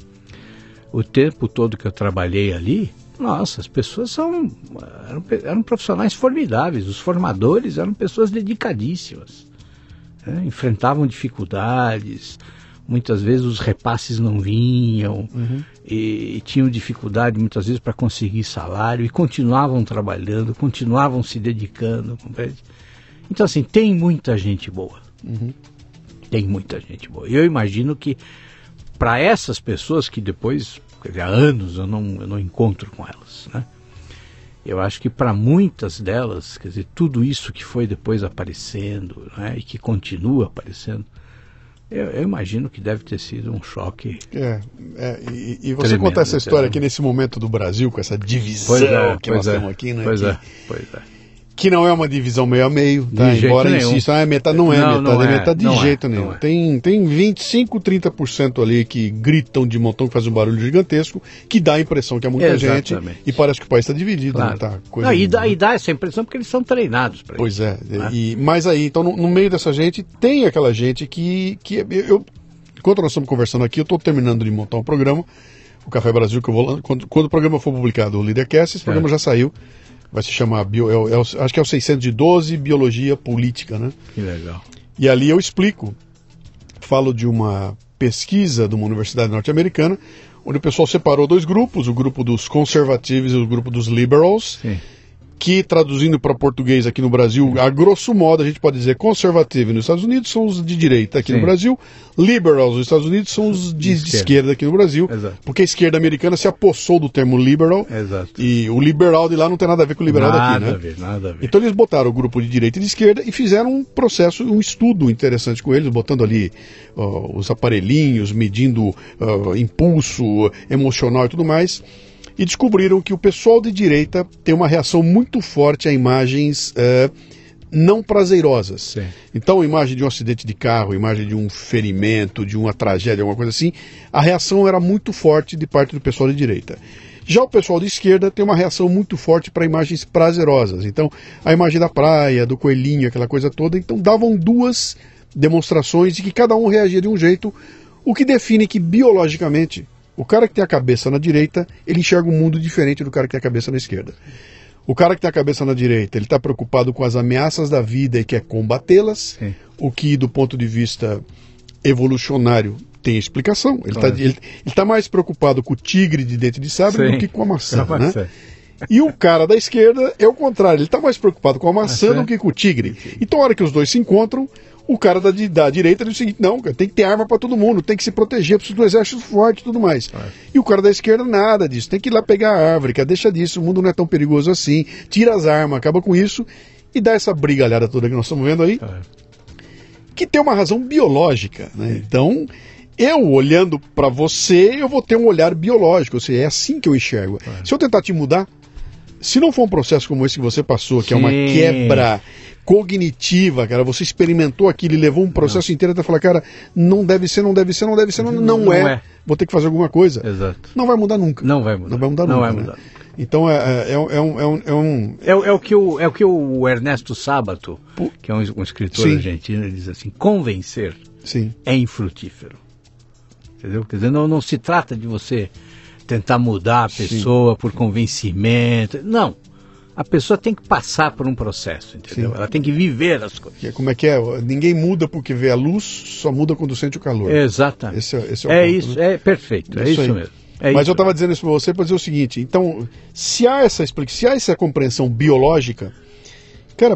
o tempo todo que eu trabalhei ali, nossa, as pessoas são eram, eram profissionais formidáveis, os formadores eram pessoas dedicadíssimas né, enfrentavam dificuldades, muitas vezes os repasses não vinham e, e tinham dificuldade muitas vezes para conseguir salário e continuavam trabalhando, continuavam se dedicando, compreende? Então assim, tem muita gente boa. Tem muita gente boa. Eu imagino que para essas pessoas que depois, quer dizer, há anos eu não, eu não encontro com elas, né? Eu acho que para muitas delas, quer dizer, tudo isso que foi depois aparecendo né, e que continua aparecendo, eu, eu imagino que deve ter sido um choque. É, é, e, e você Tremendo, contar essa história aqui nesse momento do Brasil, com essa divisão Pois é, que nós é, temos aqui, né? Pois que, é, pois é. Que não é uma divisão meio a meio, tá? Embora nenhum. insistam, ah, é metade, não é Não, metade, não é é, metade de não é, jeito não nenhum. é. Tem, tem 25, 30% ali que gritam de montão, que fazem um barulho gigantesco, que dá a impressão que é muita gente, Exatamente. e parece que o país está dividido, Claro. não tá? Coisa Não, e, dá, nenhuma. e dá essa impressão porque eles são treinados para Pois é, Né? e, mas aí, então no, no meio dessa gente, tem aquela gente que, que eu, eu- enquanto nós estamos conversando aqui, eu estou terminando de montar um programa, o Café Brasil, que eu vou quando, quando o programa for publicado, o Leadercast, esse programa já saiu, vai se chamar, bio, é é acho que é o 612, Biologia Política, né? Que legal. E ali eu explico, falo de uma pesquisa de uma universidade norte-americana, onde o pessoal separou dois grupos, o grupo dos conservativos e o grupo dos liberals, Sim. Que traduzindo para português aqui no Brasil, a grosso modo a gente pode dizer conservativo nos Estados Unidos são os de direita aqui Sim. no Brasil, liberals nos Estados Unidos são os de, de esquerda. esquerda aqui no Brasil, Exato. porque a esquerda americana se apossou do termo liberal Exato. e o liberal de lá não tem nada a ver com o liberal nada daqui, né? a ver, nada a ver. Então eles botaram o grupo de direita e de esquerda e fizeram um processo, um estudo interessante com eles, botando ali ó, os aparelhinhos, medindo ó, impulso emocional e tudo mais. E descobriram que o pessoal de direita tem uma reação muito forte a imagens eh, não prazerosas. Sim. Então, imagem de um acidente de carro, imagem de um ferimento, de uma tragédia, alguma coisa assim, a reação era muito forte de parte do pessoal de direita. Já o pessoal de esquerda tem uma reação muito forte para imagens prazerosas. Então, a imagem da praia, do coelhinho, aquela coisa toda. Então, davam duas demonstrações de que cada um reagia de um jeito, o que define que biologicamente o cara que tem a cabeça na direita, ele enxerga um mundo diferente do cara que tem a cabeça na esquerda. O cara que tem a cabeça na direita, ele está preocupado com as ameaças da vida e quer combatê-las, o que do ponto de vista evolucionário tem explicação. Ele está Claro. tá mais preocupado com o tigre de dente de sabre Sim. do que com a maçã. Com a né? maçã. E o cara da esquerda é o contrário, ele está mais preocupado com a maçã Maçã. do que com o tigre. Então, a hora que os dois se encontram, o cara da, da direita diz o seguinte: não, cara, tem que ter arma para todo mundo, tem que se proteger, precisa do exército forte e tudo mais. E o cara da esquerda, nada disso, tem que ir lá pegar a árvore, cara, deixa disso, o mundo não é tão perigoso assim, tira as armas, acaba com isso e dá essa brigalhada toda que nós estamos vendo aí É. que tem uma razão biológica. Né? Então, eu olhando para você, eu vou ter um olhar biológico. Ou seja, é assim que eu enxergo. Se eu tentar te mudar, se não for um processo como esse que você passou, que é uma Sim. quebra cognitiva, cara, você experimentou aquilo e levou um processo inteiro até falar, cara, não deve ser, não deve ser, não deve ser, não, não, Não é. é. Vou ter que fazer alguma coisa. Exato. Não vai mudar nunca. Não vai mudar. Não vai mudar Não nunca. vai né? mudar. Então é, é, é um- é um, é um- é um É, o- é o que o, é o que o Ernesto Sábato, que é um, um escritor Sim. argentino, ele diz assim: convencer Sim. é infrutífero. Entendeu? Quer dizer, não, não se trata de você tentar mudar a pessoa por convencimento. Não. A pessoa tem que passar por um processo, entendeu? Sim. Ela tem que viver as coisas. É- Como é que é? Ninguém muda porque vê a luz, só muda quando sente o calor. Exatamente. Esse é- esse é é ponto, isso, né? é perfeito, é isso, mesmo. É Mas isso eu estava dizendo isso para você para dizer o seguinte: então, se há essa expli- se há essa compreensão biológica, cara,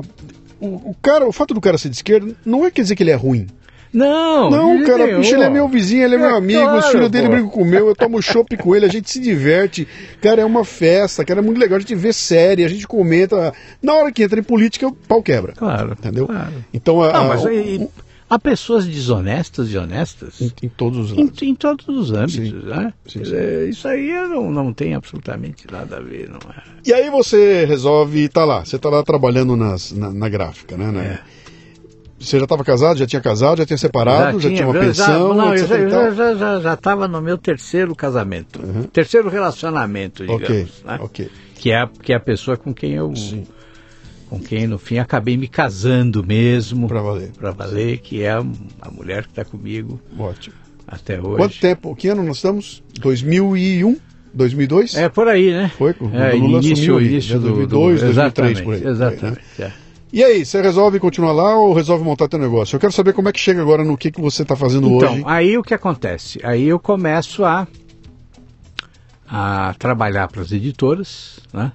o, o cara, o fato do cara ser de esquerda não é quer dizer que ele é ruim. Não, Não, cara, nenhum. ele é meu vizinho, ele é, meu É amigo, os claro, filhos dele brincam com o meu, eu tomo chopp com ele, a gente se diverte. Cara, é uma festa, cara, é muito legal, a gente vê série, a gente comenta. Na hora que entra em política, o pau quebra. Claro. Entendeu? Claro. Então, a, Não, mas aí, Há pessoas desonestas e honestas Em, em todos os em, lados. em todos os âmbitos, Sim. né? Sim, sim. dizer, Isso aí não, não tem absolutamente nada a ver, não é? E aí você resolve, tá lá, você tá lá trabalhando nas, na, na gráfica, né? né? Você já estava casado, já tinha casado, já tinha separado, já, tinha uma eu já- pensão, não, eu já, já, já, já estava no meu terceiro casamento, terceiro relacionamento, digamos, Ok, né? ok. que, é, a- que é a pessoa com quem eu, Sim. com quem no fim acabei me casando mesmo, Pra valer. pra valer, que é a, mulher que está comigo Ótimo. até hoje. Quanto tempo? Que ano nós estamos? 2001? 2002? É por aí, né? Foi, quando é, o Lula início, assumiu início né, do, 2002, do, 2003, por aí. Exatamente, é. E aí, você resolve continuar lá ou resolve montar teu negócio? Eu quero saber como é que chega agora no que, que você está fazendo Então, hoje. aí o que acontece? Aí eu começo a, a trabalhar para as editoras, né?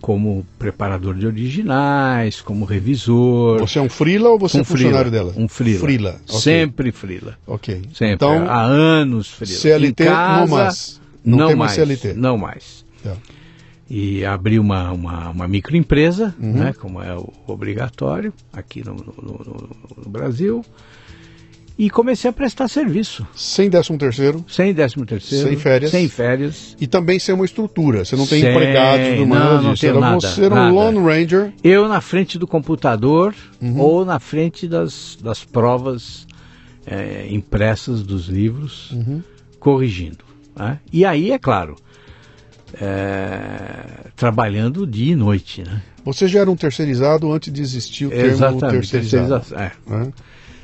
Como preparador de originais, como revisor. Você é um freela ou você um é funcionário freela, dela? Um freela. Freela, ok. Sempre freela. Ok. Sempre. Então, Há anos freela. CLT casa, não mais. Não tem mais CLT. Não mais. Tá. E abri uma, uma, uma microempresa, Uhum. né, como é obrigatório aqui no, no- no- Brasil. E comecei a prestar serviço. sem décimo terceiro Sem décimo terceiro. Sem férias. Sem férias. e também sem uma estrutura. Você não tem Sem- empregados não, não tenho Era nada, você era um nada. Lone Ranger. Eu na frente do computador Uhum. ou na frente das, das provas eh, impressas dos livros, Uhum. corrigindo. né? E aí, é claro, eh, trabalhando dia e noite. Né? Você já era um terceirizado antes de existir o termo Exatamente. terceirizado. terceirização, é. né?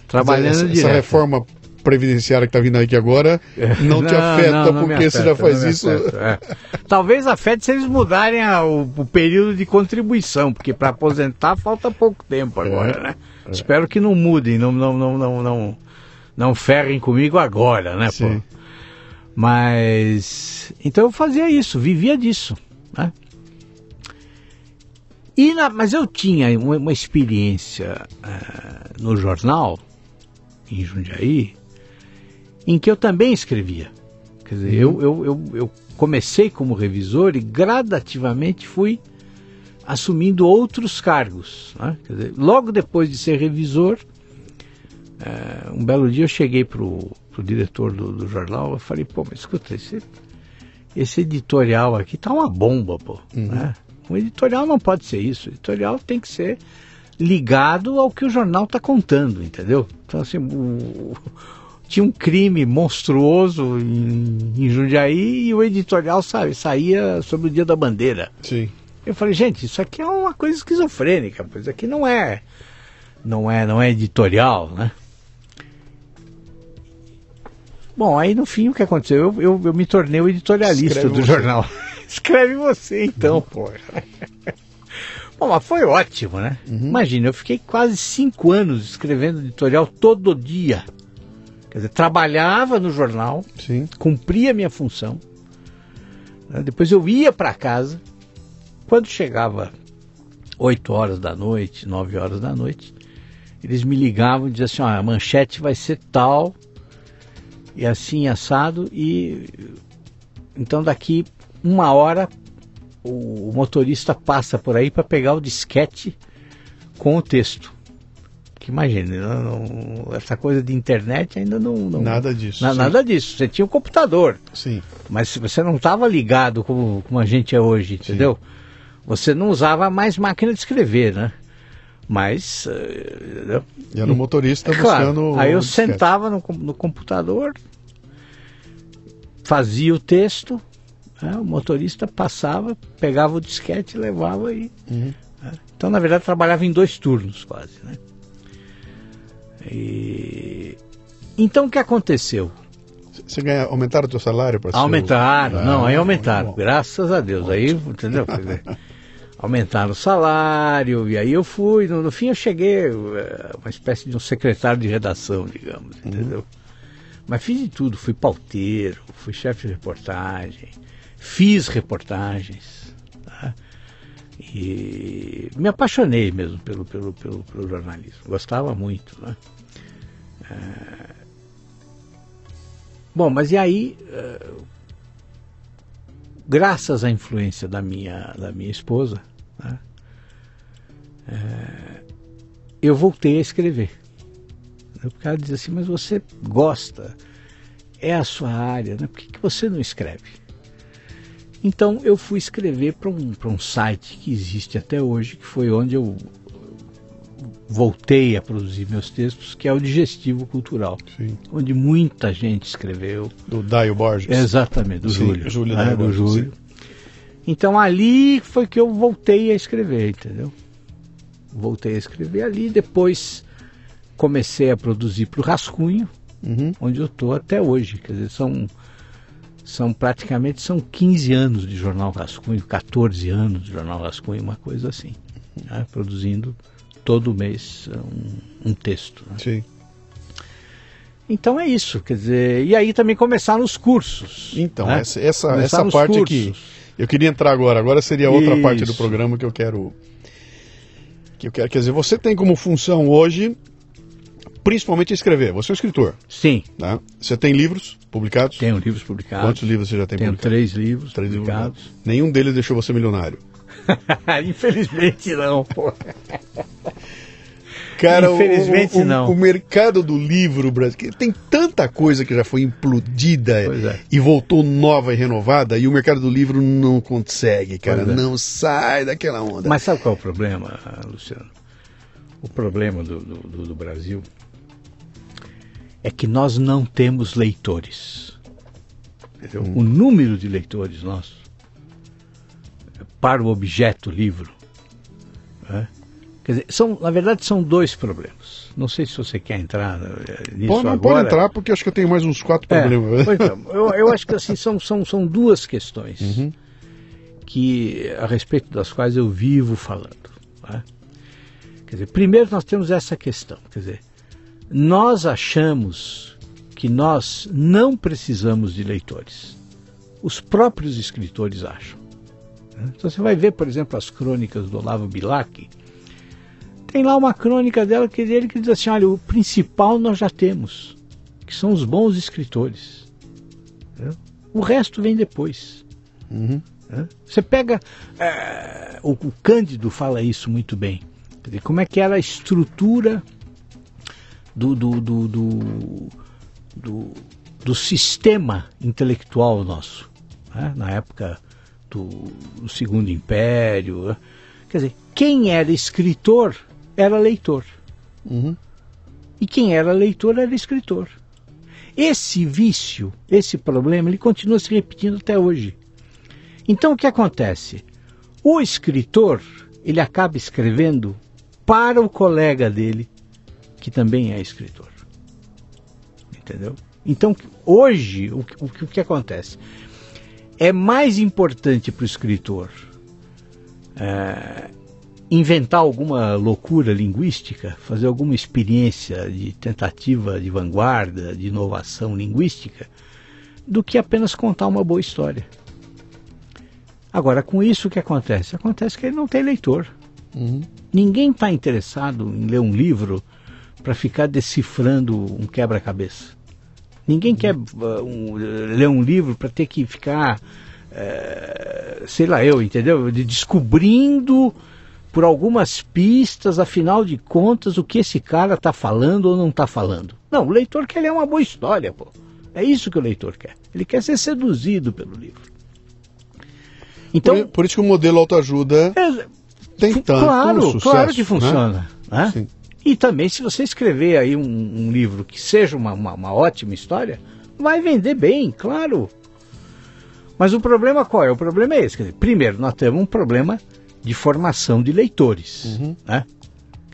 Trabalhando essa, direto. essa reforma previdenciária que está vindo aqui agora não, te afeta não, não porque você afeta, já faz não isso. é. Talvez afete se eles mudarem a- o, o período de contribuição, porque para aposentar falta pouco tempo agora, É, né? Espero que não mudem, não, não, não, não, não, não ferrem comigo agora, né, pô? Mas então eu fazia isso, vivia disso, né? E na- mas eu tinha uma, uma experiência eh, no jornal em Jundiaí em que eu também escrevia. Quer dizer, eu, eu, eu, eu comecei como revisor e gradativamente fui assumindo outros cargos. né? Dizer, logo depois de ser revisor, eh, um belo dia eu cheguei para o diretor do, do jornal eu falei, pô, mas escuta, esse, esse editorial aqui tá uma bomba, pô. né? Um editorial não pode ser isso. O editorial tem que ser ligado ao que o jornal está contando, entendeu? Então, assim, o- tinha um crime monstruoso em, em Jundiaí e o editorial sa- saía sobre o Dia da Bandeira. Sim. Eu falei, gente, isso aqui é uma coisa esquizofrênica, pois isso aqui não é, não é, não é editorial, né? Bom, aí no fim o que aconteceu? Eu, eu, eu me tornei o editorialista Escreve do você. jornal. Escreve você então, pô. Bom, mas foi ótimo, né? Imagina, eu fiquei quase cinco anos escrevendo editorial todo dia. Quer dizer, trabalhava no jornal, Sim. cumpria minha função. né? Depois eu ia para casa. Quando chegava 8 horas da noite, 9 horas da noite, eles me ligavam e diziam assim, ó, a manchete vai ser tal, e assim assado, e então daqui uma hora o, o motorista passa por aí para pegar o disquete com o texto. Que imagine, não- não- essa coisa de internet ainda não. não Nada disso. na- sim. nada disso. Você tinha um computador, Sim. mas você não estava ligado como, como a gente é hoje, entendeu? Você não usava mais máquina de escrever, né? Mas. eh? E era um motorista É claro, buscando. aí eu disquete. sentava no, no computador, fazia o texto, né, o motorista passava, pegava o disquete, levava e. Uhum. né. Então, na verdade, trabalhava em dois turnos quase. Né? E... Então, o que aconteceu? Você ganha, aumentaram o teu salário para Aumentaram, não, aí Ah, aumentaram, bom. graças a Deus. Aí, entendeu? Aumentaram o salário, e aí eu fui, no, no fim eu cheguei, eh, uma espécie de um secretário de redação, digamos, entendeu? Mas fiz de tudo, fui pauteiro, fui chefe de reportagem, fiz reportagens, tá? e me apaixonei mesmo pelo, pelo, pelo, pelo jornalismo, gostava muito, né? Eh, Bom, mas e aí, eh, graças à influência da minha, da minha esposa, né, eh, eu voltei a escrever. O cara diz assim, mas você gosta, é a sua área, né? por que, que você não escreve? Então eu fui escrever para um, um site que existe até hoje, que foi onde eu voltei a produzir meus textos, que é o Digestivo Cultural, Sim. onde muita gente escreveu. Do Daio Borges. Exatamente, do Sim, Júlio. Júlio né, Daio do Borges, Júlio. Então ali foi que eu voltei a escrever, entendeu? Voltei a escrever ali, depois comecei a produzir para o Rascunho, Uhum. onde eu estou até hoje. Quer dizer, são, são praticamente são 15 anos de Jornal Rascunho, 14 anos de Jornal Rascunho, uma coisa assim. né? Produzindo todo mês um, um texto. né? Sim. Então é isso, quer dizer, e aí também começaram os cursos. Então, né? essa, essa, essa parte cursos. aqui. Eu queria entrar agora. Agora seria outra parte do Isso. programa que eu quero. Que eu quero. Quer dizer, você tem como função hoje, principalmente escrever. Você é um escritor. Sim, Né? Você tem livros publicados? tenho livros publicados. Quantos livros você já tem Tenho publicados? três livros Três livros publicados. Nenhum deles deixou você milionário. Infelizmente não, pô. Cara, Infelizmente, o, o, não. O mercado do livro brasileiro tem tanta coisa que já foi implodida é. e voltou nova e renovada e o mercado do livro não consegue, cara. É. Não sai daquela onda. Mas sabe qual é o problema, Luciano? O problema do, do, do- Brasil é que nós não temos leitores. Entendeu? O número de leitores nosso para o objeto livro. né? Quer dizer, são, na verdade, são dois problemas. Não sei se você quer entrar eh, nisso não agora. pode entrar porque acho que eu tenho mais uns quatro É, problemas. é, eu, eu acho que assim são, são, são duas questões Uhum. que a respeito das quais eu vivo falando. né? Quer dizer, primeiro nós temos essa questão, quer dizer, nós achamos que nós não precisamos de leitores. Os próprios escritores acham. Né? Então você vai ver, por exemplo, as crônicas do Olavo Bilac. Tem lá uma crônica dela que dele que diz assim: olha, o principal nós já temos, que são os bons escritores. né? O resto vem depois. Uhum. né? Você pega. eh, o, o Cândido fala isso muito bem. Dizer, como é que era a estrutura do, do, do, do, do, do sistema intelectual nosso, né? na época do Segundo Império. né? Quer dizer, quem era escritor era leitor. Uhum. E quem era leitor era escritor. Esse vício, esse problema, ele continua se repetindo até hoje. Então o que acontece? O escritor, ele acaba escrevendo para o colega dele, que também é escritor. Entendeu? Então, hoje, o, o, o que acontece? É mais importante para o escritor é, inventar alguma loucura linguística, fazer alguma experiência de tentativa de vanguarda, de inovação linguística, do que apenas contar uma boa história. Agora, com isso o que acontece? Acontece que ele não tem leitor. Uhum. Ninguém está interessado em ler um livro para ficar decifrando um quebra-cabeça. Ninguém quer uh, um, ler um livro para ter que ficar, eh, sei lá eu, entendeu? De descobrindo por algumas pistas, afinal de contas, o que esse cara está falando ou não está falando. Não, o leitor quer ler uma boa história, pô. É isso que o leitor quer. Ele quer ser seduzido pelo livro. Então, por, por isso que o modelo autoajuda é, tem tanto claro, sucesso. claro que né? funciona. né? Sim. E também, se você escrever aí um, um livro que seja uma, uma, uma ótima história, vai vender bem, claro. Mas o problema qual é? O problema é esse. Dizer, primeiro, nós temos um problema de formação de leitores. Uhum. né?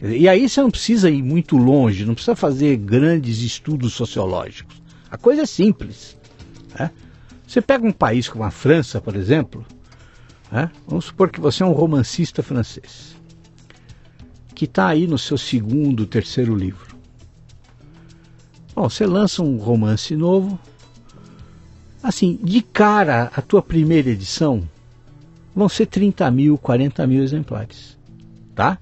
Dizer, E aí você não precisa ir muito longe, não precisa fazer grandes estudos sociológicos. A coisa é simples. né? Você pega um país como a França, por exemplo, né? vamos supor que você é um romancista francês, que está aí no seu segundo, terceiro livro. Bom, você lança um romance novo, assim, de cara, a tua primeira edição vão ser 30 mil, 40 mil exemplares, tá?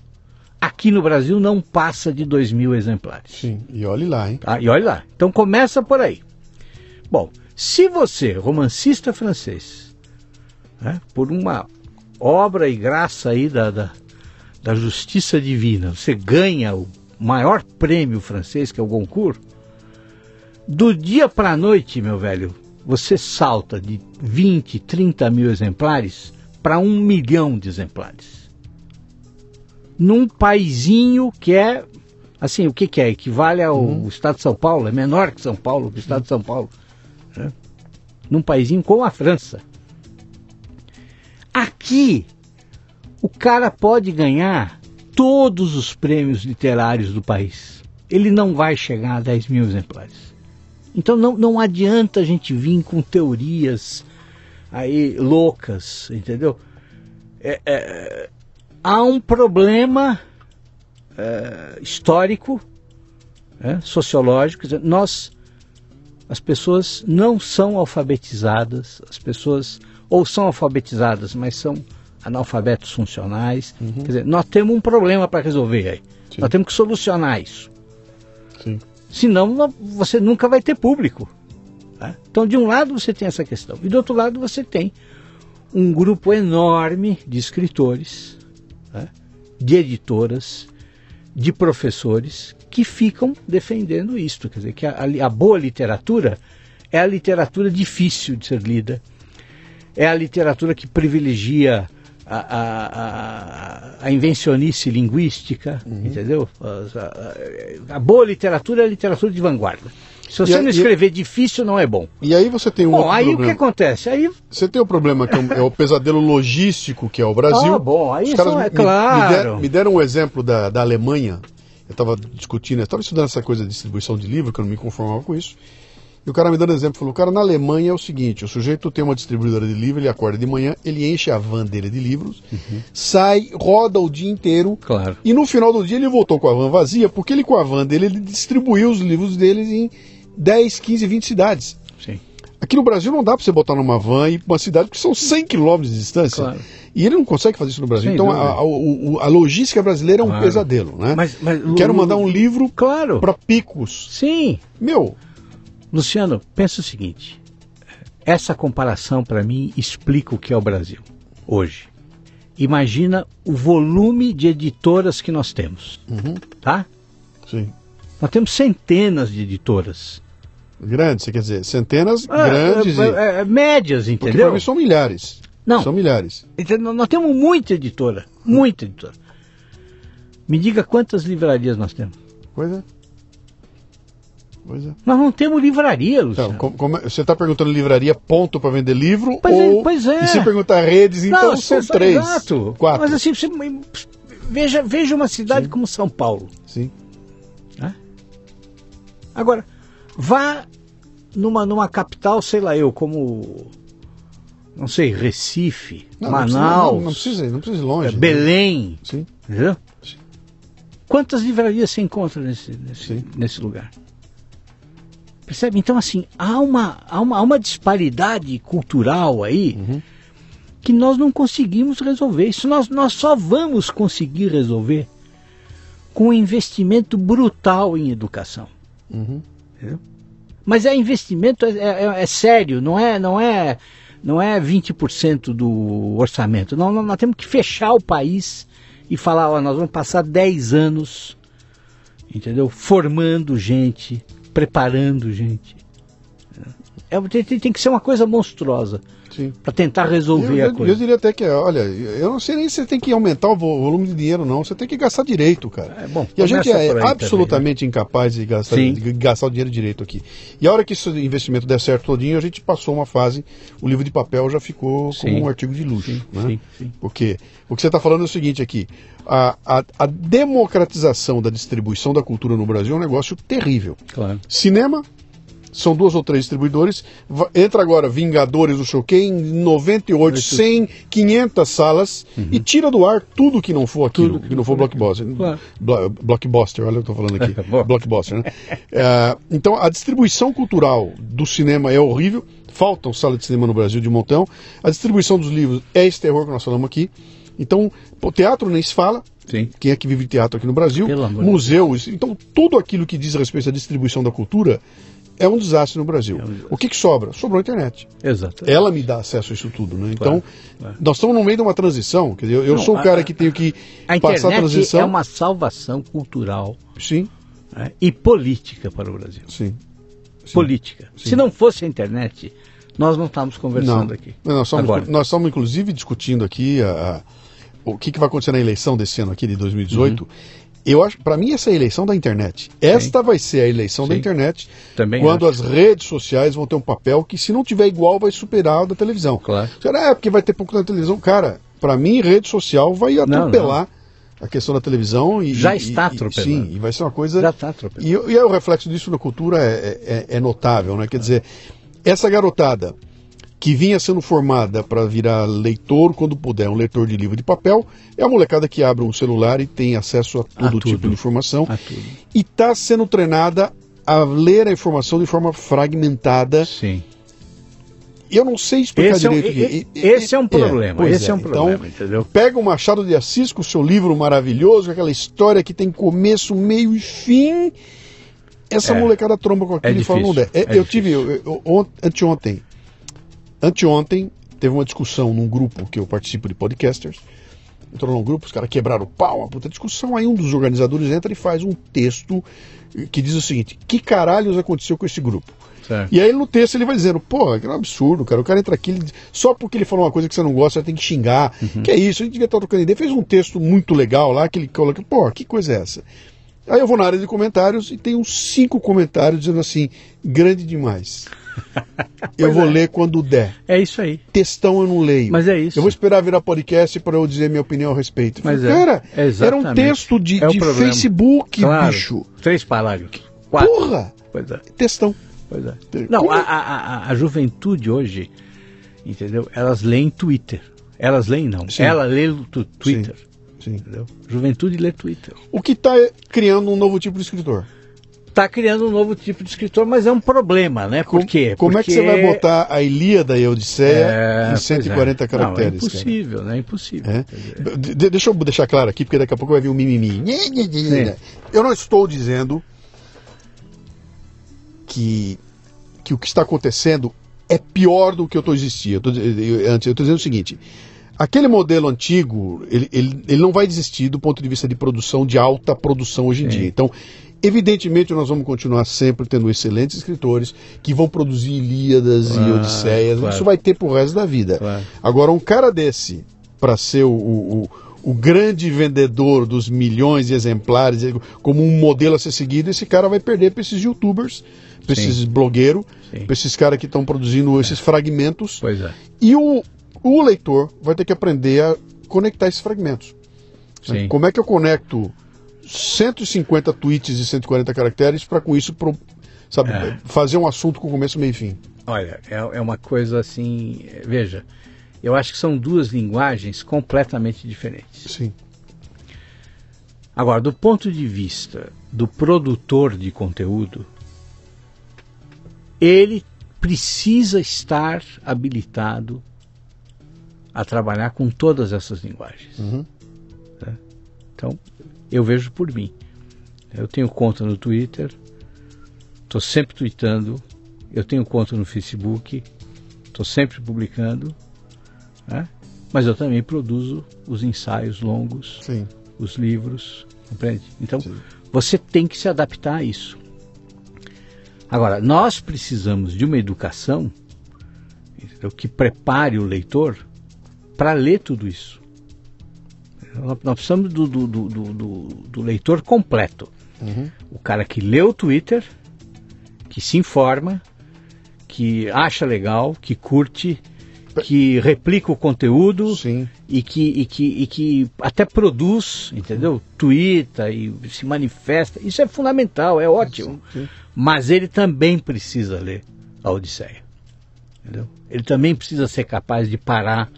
Aqui no Brasil não passa de 2 mil exemplares. Sim, e olhe lá, hein? Tá? E olha lá. Então começa por aí. Bom, se você, romancista francês, né, por uma obra e graça aí da, da, da justiça divina, você ganha o maior prêmio francês, que é o Goncourt, do dia para a noite, meu velho, você salta de 20, 30 mil exemplares para um milhão de exemplares. Num paizinho que é, assim, o que, que é? Equivale ao uhum. estado de São Paulo, é menor que São Paulo, que o estado de São Paulo. Né? Num paizinho como a França. Aqui, o cara pode ganhar todos os prêmios literários do país. Ele não vai chegar a 10 mil exemplares. Então não, não adianta a gente vir com teorias aí loucas, entendeu? É, é, há um problema é, histórico, é, sociológico. Nós, as pessoas não são alfabetizadas, as pessoas ou são alfabetizadas, mas são analfabetos funcionais. Uhum. Quer dizer, nós temos um problema para resolver aí. Sim. Nós temos que solucionar isso. Sim. Senão você nunca vai ter público. Tá? Então, de um lado você tem essa questão, e do outro lado você tem um grupo enorme de escritores, tá? de editoras, de professores que ficam defendendo isto. Quer dizer, que a, a boa literatura é a literatura difícil de ser lida, é a literatura que privilegia a, a, a, invencionice linguística, uhum. entendeu? A, a, boa literatura é a literatura de vanguarda. Se você não escrever e... difícil, não é bom. E aí você tem um bom, aí problema. o que acontece? Aí... Você tem o um problema que é, é o pesadelo logístico que é o Brasil. Ah, bom, aí Os caras é me, claro. Me, deram, me deram um exemplo da, da Alemanha. Eu estava discutindo, eu estava estudando essa coisa de distribuição de livro, que eu não me conformava com isso. E o cara me dando exemplo, falou, cara, na Alemanha é o seguinte, o sujeito tem uma distribuidora de livro, ele acorda de manhã, ele enche a van dele de livros, uhum. sai, roda o dia inteiro, claro. e no final do dia ele voltou com a van vazia, porque ele com a van dele, ele distribuiu os livros dele em 10, 15, 20 cidades. Sim. Aqui no Brasil não dá para você botar numa van e ir para uma cidade, porque são 100 quilômetros de distância. Claro. E ele não consegue fazer isso no Brasil. Sem então a, a, a, logística brasileira é um claro. pesadelo, né? Mas, mas, Quero mandar um livro claro. para Picos. Sim. Meu, Luciano, pensa o seguinte: essa comparação para mim explica o que é o Brasil hoje. Imagina o volume de editoras que nós temos, uhum. tá? Sim. Nós temos centenas de editoras. Grandes, você quer dizer, centenas ah, grandes é, é, é, médias, entendeu? Porque para mim são milhares. Não. São milhares. Então, nós temos muita editora, muita editora. Me diga quantas livrarias nós temos. Pois é. Pois é. Nós não temos livraria, Luciano. Então, como, como, você está perguntando livraria ponto para vender livro? Pois é, ou, é, pois é. E se perguntar redes, então não, são tá três. Exato. Quatro. Mas assim, você, veja, veja uma cidade Sim. como São Paulo. Sim. Né? Agora, vá numa, numa capital, sei lá eu, como. Não sei, Recife, não, Manaus. Não, não, precisa, não precisa ir longe. É, Belém. Né? Sim. Entendeu? Sim. Quantas livrarias se encontra nesse, nesse, nesse lugar? Percebe? Então, assim, há uma, há uma, há uma disparidade cultural aí uhum. que nós não conseguimos resolver. Isso nós, nós só vamos conseguir resolver com um investimento brutal em educação. Uhum. Mas é investimento, é, é, é, sério, não é, não é, não é 20% do orçamento. Não, nós temos que fechar o país e falar, ó, nós vamos passar 10 anos, entendeu? Formando gente, preparando gente. É, tem, tem que ser uma coisa monstruosa para tentar resolver eu, a coisa. Eu diria até que, olha, eu não sei nem se você tem que aumentar o volume de dinheiro, não. Você tem que gastar direito, cara. É, bom, e a gente é absolutamente também, né? incapaz de gastar, de gastar o dinheiro direito aqui. E a hora que esse investimento der certo todinho, a gente passou uma fase, o livro de papel já ficou sim. como um artigo de luxo. Sim, né? sim, sim. Porque o que você está falando é o seguinte aqui: a, a, a, democratização da distribuição da cultura no Brasil é um negócio terrível. Claro. Cinema, são duas ou três distribuidores. Entra agora Vingadores do em 98, 100, 500 salas uhum. e tira do ar tudo que não for aquilo, tudo que não for blockbuster. Claro. Blockbuster, olha o que eu estou falando aqui. blockbuster, né? É, então a distribuição cultural do cinema é horrível. Faltam salas de cinema no Brasil de montão. A distribuição dos livros é esse terror que nós falamos aqui. Então, o teatro nem se fala. Sim. Quem é que vive teatro aqui no Brasil? Museus. Então, tudo aquilo que diz respeito à distribuição da cultura é um desastre no Brasil. É um desastre. O que, que sobra? Sobrou a internet. Exato. Ela me dá acesso a isso tudo, né? Então, claro. nós estamos no meio de uma transição. Quer dizer, eu, Não, sou o a- cara que tenho que A passar a internet transição. é uma salvação cultural Sim, né, e política para o Brasil. sim. Sim. Política. Sim. Se não fosse a internet, nós não estávamos conversando Não, aqui. Não, nós, estamos, Agora. nós estamos inclusive discutindo aqui a- a- o que, que vai acontecer na eleição desse ano aqui de 2018. Uhum. Eu acho, para mim, essa é a eleição da internet. Esta vai ser a eleição da Sim. internet, Também quando acho. as redes sociais vão ter um papel que, se não tiver igual, vai superar o da televisão. Claro. Será é porque vai ter pouco na televisão? Cara, para mim, rede social vai atropelar a questão da televisão e Já está atropelando. Sim, e vai ser uma coisa. Já está atropelando. E, e aí o reflexo disso na cultura é, é- é notável, né? Quer dizer, essa garotada que vinha sendo formada para virar leitor quando puder, um leitor de livro de papel, é a molecada que abre um celular e tem acesso a todo A tipo tudo. de informação e está sendo treinada a ler a informação de forma fragmentada. Sim. Eu não sei explicar Esse é, um, direito. e- aqui. e- esse é um problema. pois esse é, um Então, problema, entendeu? Pega o Machado de Assis com o seu livro maravilhoso, aquela história que tem começo, meio e fim. Essa É. molecada tromba com aquilo É e fala, não difícil, der. É, é eu tive, eu, eu, ont- anteontem, anteontem, teve uma discussão num grupo que eu participo de podcasters. Entrou num grupo, os caras quebraram o pau, uma puta discussão. Aí um dos organizadores entra e faz um texto que diz o seguinte: Que caralhos aconteceu com esse grupo? Certo. E aí no texto ele vai dizendo, pô, que é um absurdo, cara. O cara entra aqui, ele só porque ele falou uma coisa que você não gosta, você tem que xingar. Uhum. Que é isso, a gente devia estar trocando ideia. Fez um texto muito legal lá, que ele coloca, pô, que coisa é essa? Aí eu vou na área de comentários e tem uns cinco comentários dizendo assim, grande demais. eu vou é. ler quando der. É isso aí. Textão eu não leio. Mas é isso. Eu vou esperar virar podcast para eu dizer minha opinião a respeito. Mas falei, é, cara, era um texto de, É de. Facebook, Claro. bicho. Três parágrafos. Quatro. Porra! Pois é. Textão. Pois é. Não, a, a, a, a juventude hoje, entendeu? Elas leem Twitter. Elas leem, não. Sim. Ela lê Twitter. Sim. Entendeu? Juventude lê Twitter. O que está criando um novo tipo de escritor. Está criando um novo tipo de escritor, mas é um problema, né? Por quê? Como é que Porque- você vai botar a Ilíada e a Odisseia É, em pois 140 é. caracteres? Não, é impossível, né? É impossível. cara? É? De- de- deixa eu deixar claro aqui, porque daqui a pouco vai vir um mimimi. Sim. Eu não estou dizendo que, que o que está acontecendo é pior do que eu estou existindo. Eu estou dizendo o seguinte. Aquele modelo antigo, ele, ele, ele não vai desistir do ponto de vista de produção, de alta produção hoje em Sim. dia. Então, evidentemente, nós vamos continuar sempre tendo excelentes escritores que vão produzir Ilíadas e Claro, Odisseias. claro. Isso vai ter pro resto da vida. Claro. Agora, um cara desse, para ser o, o, o- grande vendedor dos milhões de exemplares, como um modelo a ser seguido, esse cara vai perder para esses youtubers, para esses blogueiros, para esses caras que estão produzindo esses fragmentos. Pois é. E o, o leitor vai ter que aprender a conectar esses fragmentos. Sim. Como é que eu conecto 150 tweets de 140 caracteres para com isso pro- sabe, É. fazer um assunto com começo, meio e fim? Olha, é, é uma coisa assim. Veja, eu acho que são duas linguagens completamente diferentes. Sim. Agora, do ponto de vista do produtor de conteúdo, ele precisa estar habilitado a trabalhar com todas essas linguagens. Uhum. Tá? Então, eu vejo por mim. Eu tenho conta no Twitter, estou sempre tweetando, eu tenho conta no Facebook, estou sempre publicando, né? mas eu também produzo os ensaios longos, Sim. os livros, compreende? Então, Sim. você tem que se adaptar a isso. Agora, nós precisamos de uma educação entendeu, que prepare o leitor para ler tudo isso. Nós precisamos do, do, do, do, do- leitor completo. Uhum. O cara que lê o Twitter, que se informa, que acha legal, que curte, que replica o conteúdo Sim. e que, e que, e que até produz, entendeu? Twitta e se manifesta. Isso é fundamental, é ótimo. Sim, sim. Mas ele também precisa ler a Odisseia. Entendeu? Ele também precisa ser capaz de parar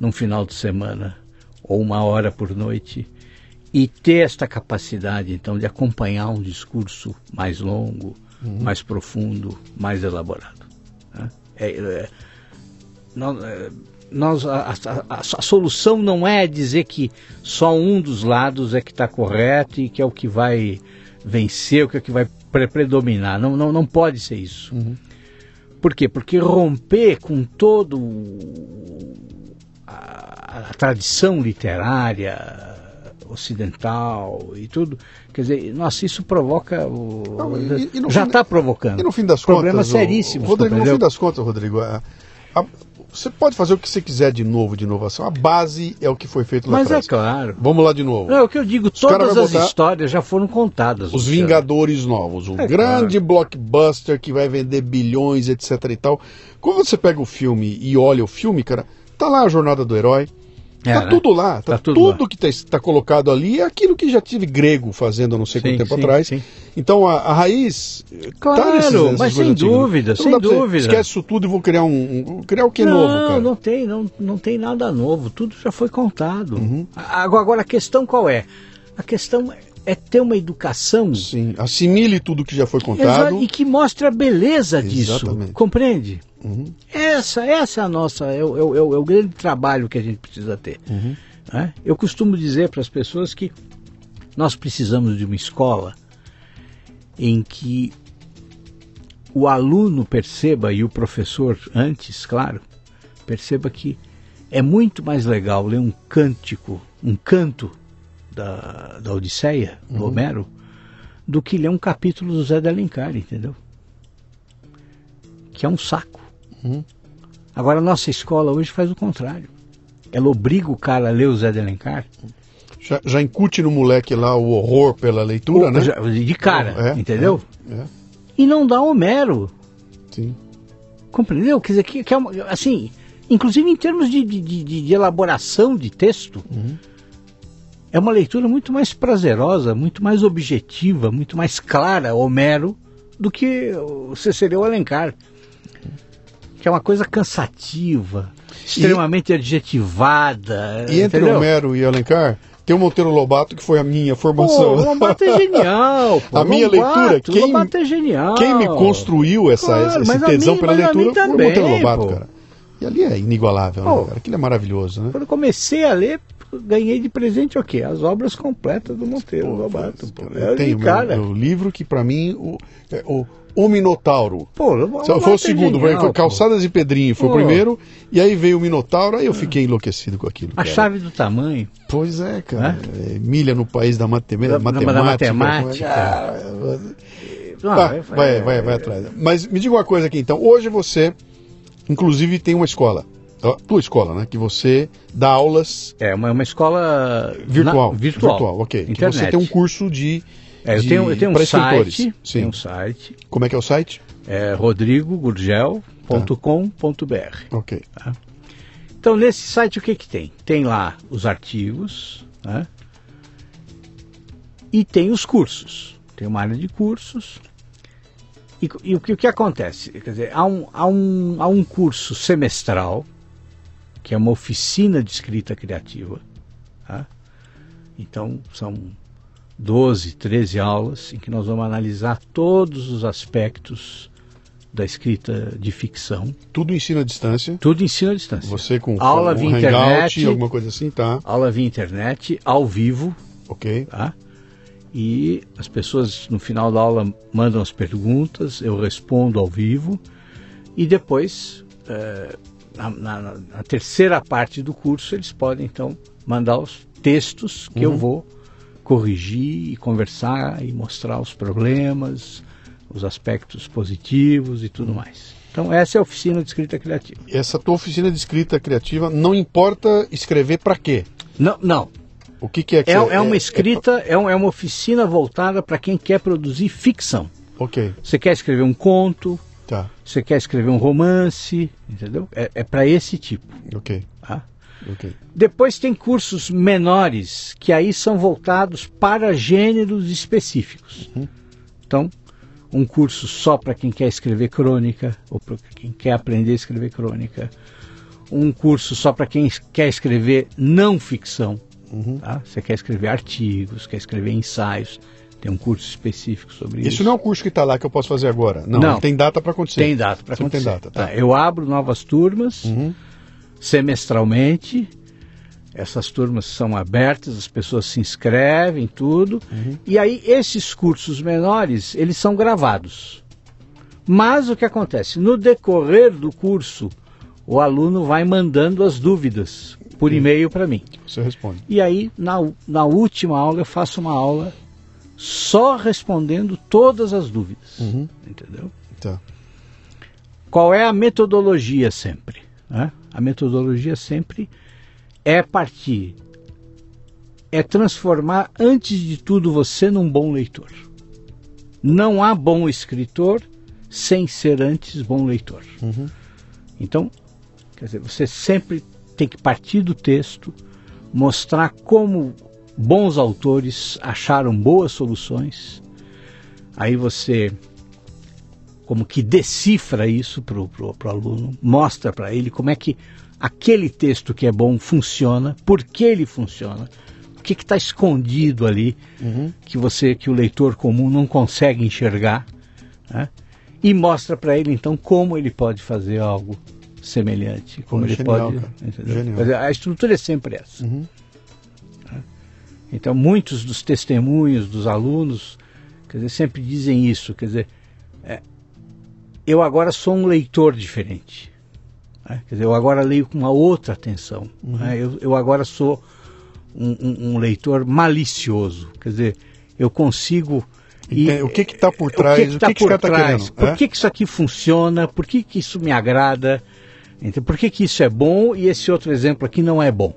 num final de semana ou uma hora por noite e ter esta capacidade, então, de acompanhar um discurso mais longo, mais profundo, mais elaborado. né? É, é, nós, é, nós- a, a- a- a solução não é dizer que só um dos lados é que está correto e que é o que vai vencer, o que é o que vai pre predominar, não, não, não pode ser isso. Uhum. Por quê? Porque romper com todo a, a tradição literária ocidental e tudo, quer dizer, nossa, isso provoca, o, Não, e- e já está provocando. E no fim das Problema contas. seríssimo. Rodrigo, no fim das contas, Rodrigo, a- a- você pode fazer o que você quiser de novo, de inovação. A base é o que foi feito lá Mas é atrás. claro. Vamos lá de novo. Não, é o que eu digo, Os todas as histórias já foram contadas. Os. Vingadores Novos, um É grande blockbuster que vai vender bilhões, etc e tal. Quando você pega o filme e olha o filme, cara, tá lá a jornada do herói. É, tá né? tudo lá, tá, Tá tudo tudo, lá. que está colocado ali é aquilo que já tive grego fazendo há não sei Sim, quanto tempo sim, atrás. sim. Então a, a raiz eh, Claro, tá nesses, mas sem antigas, né? dúvida, Então sem dúvida. Esquece isso tudo e vou criar um, um- criar o que não, novo, cara. não tem, não, não tem nada novo, tudo já foi contado. Uhum. Agora, agora a questão qual é? A questão é ter uma educação Sim, assimile tudo que já foi exa- contado. e que mostre a beleza disso. Exatamente. Compreende? Uhum. Essa, essa é a nossa, é, o- é é é o grande trabalho que a gente precisa ter. Uhum. né? Eu costumo dizer para as pessoas que nós precisamos de uma escola em que o aluno perceba, e o professor antes, claro, perceba que é muito mais legal ler um cântico, um canto da, da Odisseia, do Homero, do que ler um capítulo do Zé de Alencar, entendeu? Que é um saco. Uhum. Agora, a nossa escola hoje faz o contrário. Ela obriga o cara a ler o Zé de Alencar Já, já incute no moleque lá o horror pela leitura, né? já- de cara, É, entendeu? É, E não dá Homero. sim. Compreendeu? Quer dizer, que, que é uma, assim, inclusive em termos de, de, de- de elaboração de texto, Uhum. é uma leitura muito mais prazerosa, muito mais objetiva, muito mais clara, Homero, do que o Cecílio Alencar. Que é uma coisa cansativa, extremamente adjetivada. E entre entendeu? Homero e Alencar, tem o Monteiro Lobato, que foi a minha formação. Pô, o Lobato é genial. Pô. A minha Lobato, leitura, quem- Lobato é genial. Quem me construiu essa, Claro, esse tesão mim- pela leitura foi o Monteiro Lobato, pô. cara. E ali é inigualável, Pô. né, cara? Aquilo é maravilhoso, né? Quando eu comecei a ler, ganhei de presente o quê? As obras completas do Monteiro Pô, Lobato. Pô. Eu É tenho de meu, cara. meu livro que pra mim o, é o, o Minotauro. Pô, Lobato Foi o é segundo, genial, foi. Calçadas e Pedrinho, foi Pô. o primeiro, e aí veio o Minotauro, aí eu fiquei enlouquecido com aquilo. A cara. chave do tamanho. Pois é, cara. É, milha no país da, mateme- Da- da matemática. matemática. Ah, Não, Tá, é- vai, é- vai, vai atrás. Mas me diga uma coisa aqui, então. Hoje você, inclusive, tem uma escola. A tua escola, né? Que você dá aulas É uma, uma escola virtual. na- virtual. ok. Que Internet. você tem um curso de. É, eu de- tenho, eu tenho um site, Sim. tenho um site, Como é que é o site? é rodrigogurgel.com.br. Ok. Então, nesse site, o que, que tem? Tem lá os artigos, né? E tem os cursos. Tem uma área de cursos. E, e o, que, o que acontece? Quer dizer, há um, há, um, há um curso semestral, que é uma oficina de escrita criativa. tá? Então, são 12, 13 aulas em que nós vamos analisar todos os aspectos da escrita de ficção. Tudo ensina à distância. Tudo ensino à distância. Você com Aula um via internet. alguma coisa assim, tá? Aula via internet, ao vivo, Ok. tá? E as pessoas no final da aula mandam as perguntas, eu respondo ao vivo e depois, eh, na, na- na terceira parte do curso, eles podem então mandar os textos que eu vou corrigir e conversar e mostrar os problemas, os aspectos positivos e tudo mais. Então essa é a oficina de escrita criativa. Essa tua oficina de escrita criativa, não importa escrever pra quê? Não, não, O que, que é que É, você- é uma escrita, é, um- é uma oficina voltada para quem quer produzir ficção. Ok, Você quer escrever um conto, tá. você quer escrever um romance, entendeu? É, é para esse tipo. Ok, tá? Depois tem cursos menores que aí são voltados para gêneros específicos. Então, um curso só para quem quer escrever crônica ou para quem quer aprender a escrever crônica. Um curso só para quem quer escrever não ficção. tá? Você quer escrever artigos, quer escrever ensaios. Tem um curso específico sobre isso. Isso não é um curso que está lá que eu posso fazer agora. Não, Não. tem data para acontecer. Tem data para acontecer. tem data, tá. Tá, Eu abro novas turmas Uhum. semestralmente Essas turmas são abertas, as pessoas se inscrevem, tudo. E aí esses cursos menores, eles são gravados. Mas o que acontece? No decorrer do curso, o aluno vai mandando as dúvidas por e-mail para mim. Você responde. E aí, na, na última aula, eu faço uma aula só respondendo todas as dúvidas. Uhum. Entendeu? Tá. Qual é a metodologia sempre? né? A metodologia sempre é partir, é transformar antes de tudo você num bom leitor. Não há bom escritor sem ser antes bom leitor. Uhum. Então, quer dizer, você sempre tem que partir do texto, mostrar como bons autores acharam boas soluções. Aí você como que decifra isso para o aluno, mostra para ele como é que aquele texto que é bom funciona, por que ele funciona, o que está escondido ali Uhum. que você, que o leitor comum não consegue enxergar, né? e mostra para ele então como ele pode fazer algo semelhante, como Pô, ele genial, pode, a estrutura é sempre essa. Uhum. Então muitos dos testemunhos dos alunos, quer dizer, sempre dizem isso, quer dizer, é, eu agora sou um leitor diferente. né? Quer dizer, eu agora leio com uma outra atenção. Uhum. né? Eu, eu agora sou um, um- um leitor malicioso. Quer dizer, eu consigo. e-? O que que tá por trás, que que o tá que que esse por tá trás, querendo, Por é? que, que isso aqui funciona? Por que, que isso me agrada? Entende? Por que, que isso é bom e esse outro exemplo aqui não é bom?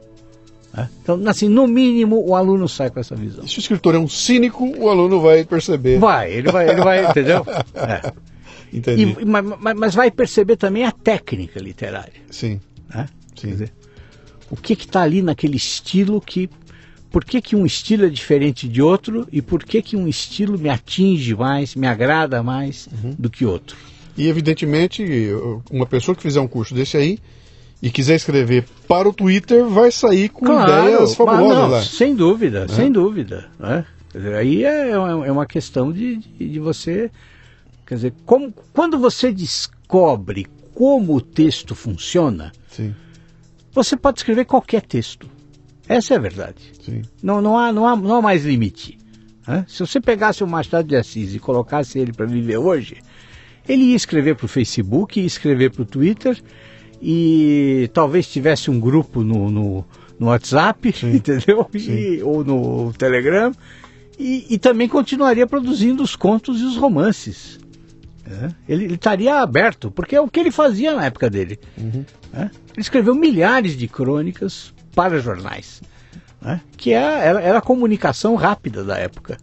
Né? Então, assim, no mínimo, o aluno sai com essa visão. Se o escritor é um cínico, o aluno vai perceber. Vai, ele vai, ele vai, entendeu? É. Entendi. E, ma- ma- mas, vai perceber também a técnica literária. Sim. Né? Sim. Quer dizer, o que está ali naquele estilo que. Por que, que um estilo é diferente de outro e por que, que um estilo me atinge mais, me agrada mais Uhum. do que outro? E evidentemente, uma pessoa que fizer um curso desse aí e quiser escrever para o Twitter vai sair com ideias mas fabulosas não, lá. sem dúvida, sem dúvida. Né? Dizer, aí é, uma- é uma questão de, de, de você. Quer dizer, como, quando você descobre como o texto funciona, Sim, você pode escrever qualquer texto. Essa é a verdade. sim. Não, não, há, não, há, não há mais limite. né? Se você pegasse o Machado de Assis e colocasse ele para viver hoje, ele ia escrever para o Facebook, ia escrever para o Twitter e talvez tivesse um grupo no, no, no WhatsApp, entendeu? E- ou no Telegram. E, e também continuaria produzindo os contos e os romances. né? Ele, ele estaria aberto, porque é o que ele fazia na época dele. né? Ele escreveu milhares de crônicas para jornais, né? que é- era, era a comunicação rápida da época.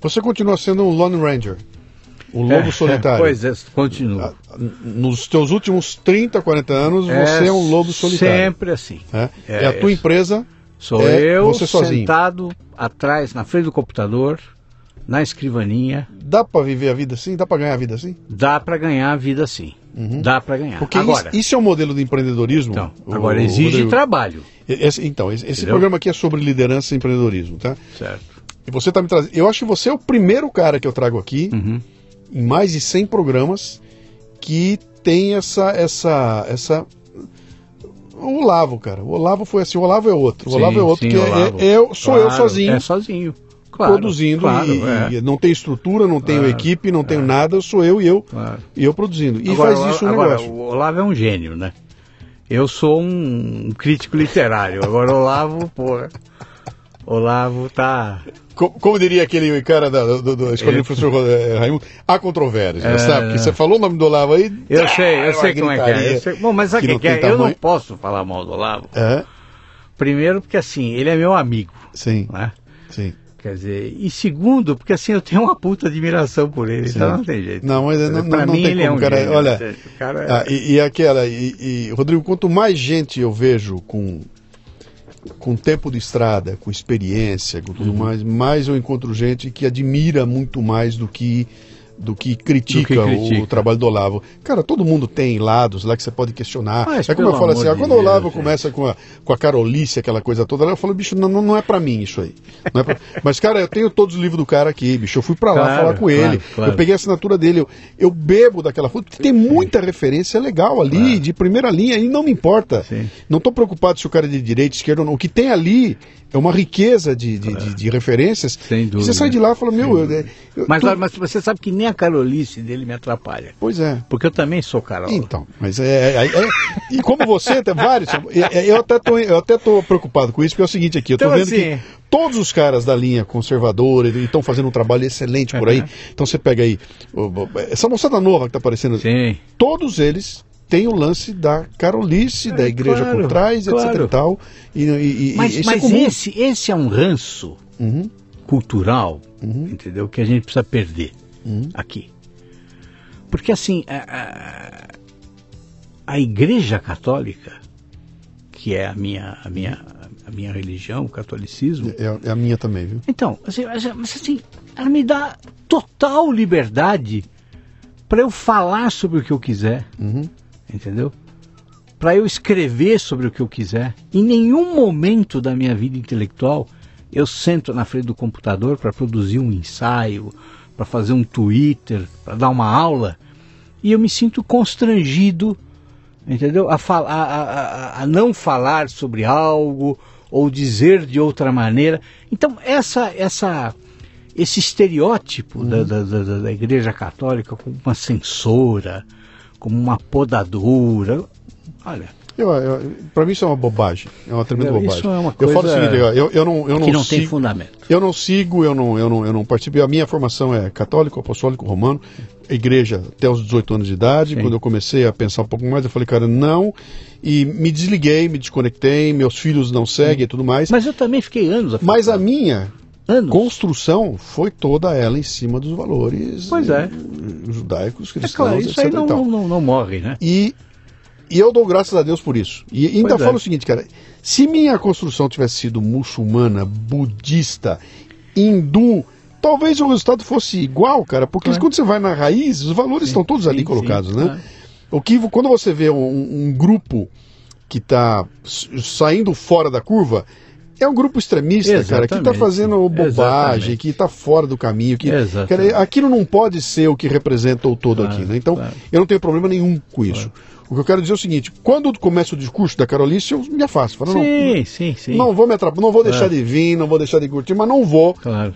Você continua sendo um Lone Ranger, um lobo É, solitário. Pois é, continua. Nos teus últimos 30, 40 anos, você é um lobo solitário. Sempre assim. né? É, É, a tua é. empresa, Sou É eu você sozinho. sentado atrás, na frente do computador, na escrivaninha. dá pra viver a vida assim? Dá pra ganhar a vida assim? Dá para ganhar a vida sim. Dá para ganhar. Porque agora, isso, isso é um modelo de empreendedorismo. então, o- agora o exige Rodrigo. trabalho, Esse- então, esse, esse Entendeu? programa aqui é sobre liderança e empreendedorismo, tá? certo? E você tá me trazendo. Eu acho que você é o primeiro cara que eu trago aqui, Uhum. Em mais de 100 programas, que tem essa. essa, essa o Olavo, cara. O Olavo foi assim, o Olavo é outro. O Sim, Olavo é outro, sim, que é- é, eu- sou eu Claro, sozinho, É sozinho. Claro, produzindo. claro, e, é. e não tenho estrutura, não tenho equipe, não tenho nada, sou eu e eu. E eu produzindo. E Agora, faz isso um agora, negócio. O Olavo é um gênio, né? Eu sou um crítico literário. Agora o Olavo, porra. Olavo tá. Co- Como, diria aquele cara da, do, do, da escola É. do professor eh, Raimundo, há controvérsia, É, sabe? Porque é. você falou o nome do Olavo aí. Eu sei, eu uma sei como é que é. sei- Bom, mas sabe o que, é? tem Eu não tamanho. posso falar mal do Olavo. É, Primeiro, porque assim, ele é meu amigo, sim, né? sim. Quer dizer, e segundo, porque assim, eu tenho uma puta admiração por ele, Sim. então não tem jeito. Não, mas não, não, não mim tem ele como, é um cara. gênio, Olha? O cara é- ah, e, e aquela, e, e, Rodrigo, quanto mais gente eu vejo com, com tempo de estrada, com experiência, com Uhum. tudo mais, mais eu encontro gente que admira muito mais do que do que critica, Do que critica. o trabalho do Olavo. Cara, todo mundo tem lados lá que você pode questionar. Mas, é como eu falo assim, ah, de quando o Olavo Deus, começa com a, com a Carolice, aquela coisa toda, eu falo, bicho, não, não- é pra mim isso aí. É pra- Mas, cara, eu tenho todos os livros do cara aqui, bicho. Eu fui pra lá Claro, falar com claro, ele. claro. Eu peguei a assinatura dele, eu, eu bebo daquela fonte, porque tem muita referência legal ali, de primeira linha, e não me importa. Sim. Não estou preocupado se o cara é de direita, esquerda ou não. O que tem ali é uma riqueza de, de, de- de referências. Sem E dúvida. Você sai de lá e fala, meu, eu, eu- Mas, tu- mas você sabe que nem a carolice dele me atrapalha. Pois é. Porque eu também sou Carol. Então, mas é, é- é- E como você, tem vários. é- é- Eu até, tô, eu até tô preocado com isso, porque é o seguinte aqui, eu tô Então, vendo assim- que todos os caras da linha conservadora estão fazendo um trabalho excelente por aí. Então você pega aí. Essa moçada nova que tá aparecendo, Sim. todos eles têm o lance da Carolice, da É, igreja claro, por trás, etc claro. e tal. E, e- e- Mas, é mas comum. esse, esse é um ranço Uhum, cultural, Uhum. entendeu? Que a gente precisa perder aqui. Porque assim, a, a- a Igreja Católica, que é a minha, a minha, a minha religião, o catolicismo, é, é a minha também, viu? então, assim, mas, assim, ela me dá total liberdade para eu falar sobre o que eu quiser, Uhum. entendeu? Para eu escrever sobre o que eu quiser. Em nenhum momento da minha vida intelectual eu sento na frente do computador para produzir um ensaio, para fazer um Twitter, para dar uma aula, e eu me sinto constrangido, entendeu? A, a, a, a- não falar sobre algo ou dizer de outra maneira. Então essa essa esse estereótipo da, da, da, da Igreja Católica como uma censora, como uma podadora, olha, Eu, eu, pra mim isso é uma bobagem. É uma tremenda Isso bobagem. é uma eu falo o seguinte, eu, eu não, eu não, que não tem sigo, fundamento. eu não sigo, eu não, eu não, eu não participo. A minha formação é católico, apostólico, romano, igreja até os 18 anos de idade. Sim. Quando eu comecei a pensar um pouco mais, eu falei, cara, não. E me desliguei, me desconectei, meus filhos não seguem e tudo mais. Mas eu também fiquei anos a Mas a minha anos. construção foi toda ela em cima dos valores é. judaicos, É cristãos, claro, isso aí etc. tal. não, não, não morre, né? E, e eu dou graças a Deus por isso. E ainda Pois é. falo o seguinte, cara: se minha construção tivesse sido muçulmana, budista, hindu, talvez o resultado fosse igual, cara, porque Claro. quando você vai na raiz, os valores estão todos ali sim, colocados, sim, né? claro. O que quando você vê um, um grupo que está saindo fora da curva, é um grupo extremista, cara, que está Exatamente. fazendo bobagem, Exatamente. que está fora do caminho, que Exatamente. cara, aquilo não pode ser o que representa o todo Claro, aqui, né? Então, claro. eu não tenho problema nenhum com isso. O que eu quero dizer é o seguinte: quando começa o discurso da Carolice, eu me afasto. Falo, Sim, sim, sim. não, não vou me atrapalhar, não vou deixar É. de vir, não vou deixar de curtir, mas não vou Claro.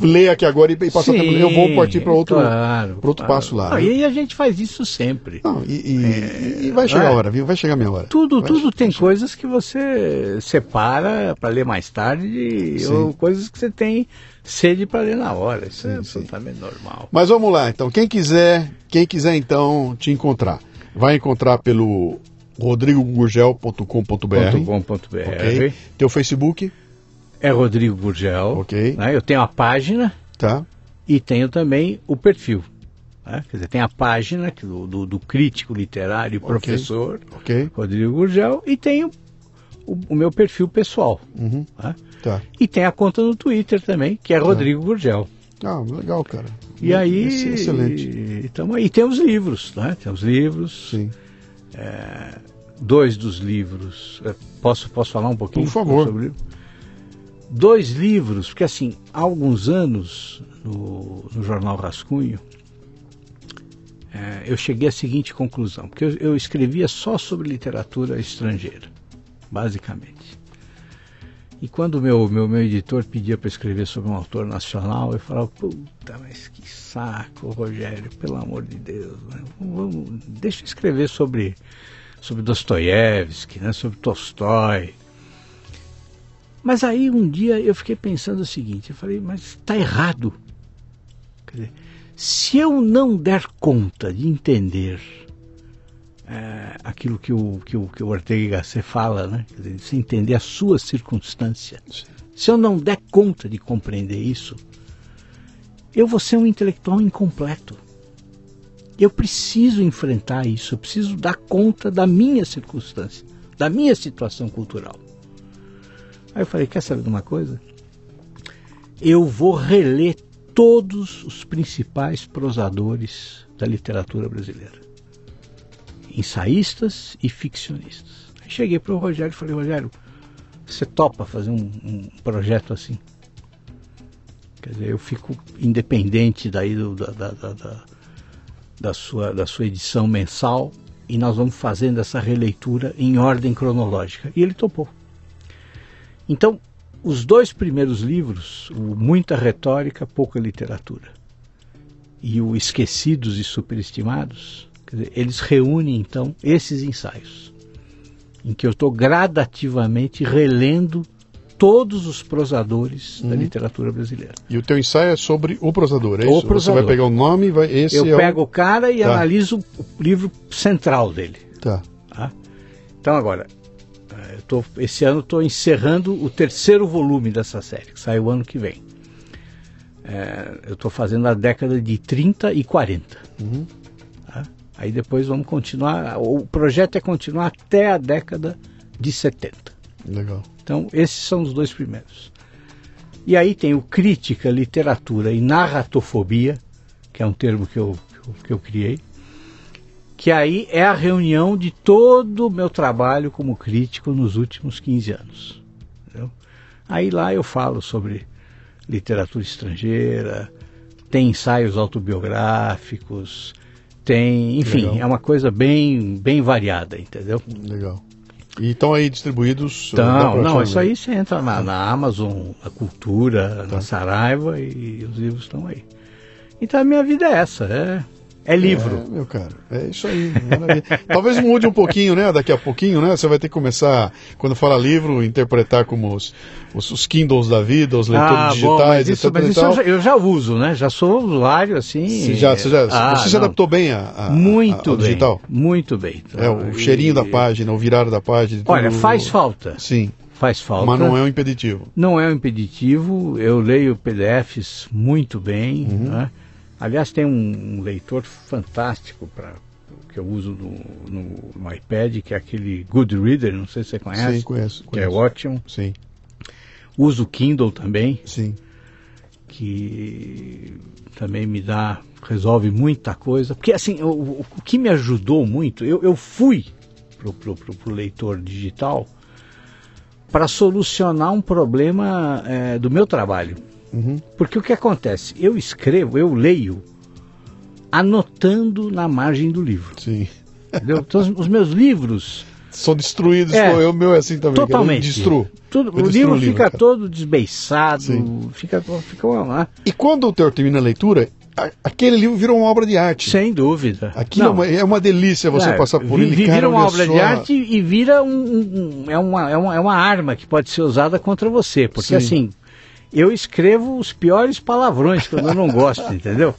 ler aqui agora e, passar Sim, tempo. Eu vou partir para outro, claro, outro claro. passo lá. Não, né? e a gente faz isso sempre. Não, e, e- e vai chegar é. a hora, viu? Vai chegar a minha hora. Tudo, Vai tudo tem coisas que você separa para ler mais tarde Sim. ou coisas que você tem sede para ler na hora. Isso é Sim, sim. absolutamente normal. Mas vamos lá, então. Quem quiser, quem quiser então te encontrar, vai encontrar pelo rodrigogurgel.com.br. .com.br. Ok. Teu Facebook, É Rodrigo Gurgel. Ok. né? Eu tenho a página tá? e tenho também o perfil. né? Quer dizer, tem a página do, do- do crítico literário e Ok. professor Ok? Rodrigo Gurgel e tenho o, o meu perfil pessoal. Uhum. né? Tá. E tem a conta no Twitter também, que é Rodrigo Gurgel. Ah, legal, cara. E aí. Ex- Excelente. Tamo aí. E tem os livros, né? Tem os livros. Sim. Dois dos livros. eh, Posso, posso falar um pouquinho? Por favor. sobre- Dois livros, porque assim, há alguns anos, no, no jornal Rascunho, eh, eu cheguei à seguinte conclusão, porque eu, eu escrevia só sobre literatura estrangeira, basicamente. E quando meu, meu, meu editor pedia para escrever sobre um autor nacional, eu falava, puta, mas que saco, Rogério, pelo amor de Deus, né? Vamos, deixa eu escrever sobre, sobre Dostoiévski, né? sobre Tolstói. Mas aí um dia eu fiquei pensando o seguinte, eu falei, mas está errado. Quer dizer, se eu não der conta de entender é, aquilo que o, que, o, que o Ortega Gasset fala, né? Quer dizer, se entender a sua circunstância, se eu não der conta de compreender isso, eu vou ser um intelectual incompleto. Eu preciso enfrentar isso, eu preciso dar conta da minha circunstância, da minha situação cultural. Aí eu falei, quer saber de uma coisa? Eu vou reler todos os principais prosadores da literatura brasileira, ensaístas e ficcionistas. Aí cheguei para o Rogério e falei, Rogério, você topa fazer um, um, projeto assim? Quer dizer, eu fico independente daí do, da, da, da, da, sua, da sua edição mensal e nós vamos fazendo essa releitura em ordem cronológica. E ele topou. Então, os dois primeiros livros, o Muita Retórica, Pouca Literatura, e o Esquecidos e Superestimados, dizer, eles reúnem então esses ensaios, em que eu estou gradativamente relendo todos os prosadores uhum. da literatura brasileira. E o teu ensaio é sobre o prosador, é o isso? Prosador. Você vai pegar o nome, vai esse Eu é pego o... o cara e tá. analiso o livro central dele. Tá. tá? Então agora, eu tô, esse ano estou encerrando o terceiro volume dessa série, que sai o ano que vem. É, eu estou fazendo a década de 30 e 40. Uhum. Aí depois vamos continuar. O projeto é continuar até a década de 70. Legal. Então, esses são os dois primeiros. E aí tem o Crítica, Literatura e Narratofobia, que é um termo que eu, que eu, que eu criei que aí é a reunião de todo o meu trabalho como crítico nos últimos 15 anos. Entendeu? Aí lá eu falo sobre literatura estrangeira, tem ensaios autobiográficos, tem, enfim, Legal. é uma coisa bem, bem variada, entendeu? Legal. E estão aí distribuídos? Não, não, isso aí você entra na, na Amazon, na Cultura, tá. na Saraiva e os livros estão aí. Então a minha vida é essa, é é livro. É, meu cara, é isso aí. Talvez mude um pouquinho, né? Daqui a pouquinho, né? Você vai ter que começar, quando fala livro, interpretar como os, os, os Kindles da vida, os leitores ah, digitais, bom, mas isso, etc. Mas isso eu já, eu já, uso, né? Já sou usuário, assim. Você, já, você, já, ah, você se adaptou bem a, a, muito ao bem, digital? Muito bem. É, o e... cheirinho da página, o virar da página. Olha, faz falta. Sim. Faz falta. Mas não é um impeditivo. Não é um impeditivo. Eu leio PDFs muito bem, uhum. né? Aliás, tem um, um leitor fantástico para que eu uso no, no, no, iPad, que é aquele Goodreader, não sei se você conhece. Sim, conheço. Que é ótimo. Sim. Uso o Kindle também. Sim. Que também me dá, resolve muita coisa. Porque assim, o, o que me ajudou muito, eu, eu fui pro, pro, pro, pro leitor digital para solucionar um problema é, do meu trabalho. Uhum. Porque o que acontece? Eu escrevo, eu leio, anotando na margem do livro. Sim. Entendeu? Então, os meus livros. São destruídos, é, o meu é assim também. Totalmente. Destruo. Tudo, o livro, o fica todo desbeiçado, Sim. fica, fica lá. E quando o autor termina a leitura, aquele livro virou uma obra de arte. Sem dúvida. Aquilo é uma, é uma, delícia você é, passar por ele. Vira uma obra só... de arte e vira um, um, é, uma, é, uma, é uma arma que pode ser usada contra você. Porque Sim. assim, eu escrevo os piores palavrões quando eu não gosto, entendeu?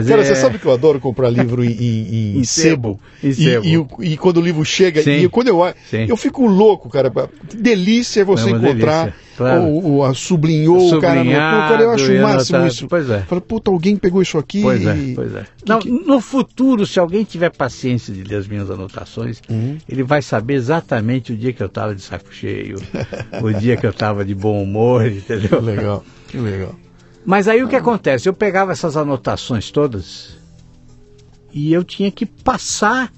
Dizer, Cara, você é... sabe que eu adoro comprar livro em, em, em sebo. Em sebo. E, e, e, quando o livro chega, Sim. e quando eu Sim. eu fico louco, cara. Que delícia você é encontrar delícia, claro. o, o, a sublinhou, o cara, no, cara, eu acho o máximo isso. Pois é. Fala, puta, alguém pegou isso aqui. Pois é, pois é. Que, não, que... No futuro, se alguém tiver paciência de ler as minhas anotações, uhum. ele vai saber exatamente o dia que eu estava de saco cheio, o dia que eu estava de bom humor, entendeu? Que legal, que legal. Mas aí o que acontece? Eu pegava essas anotações todas e eu tinha que passar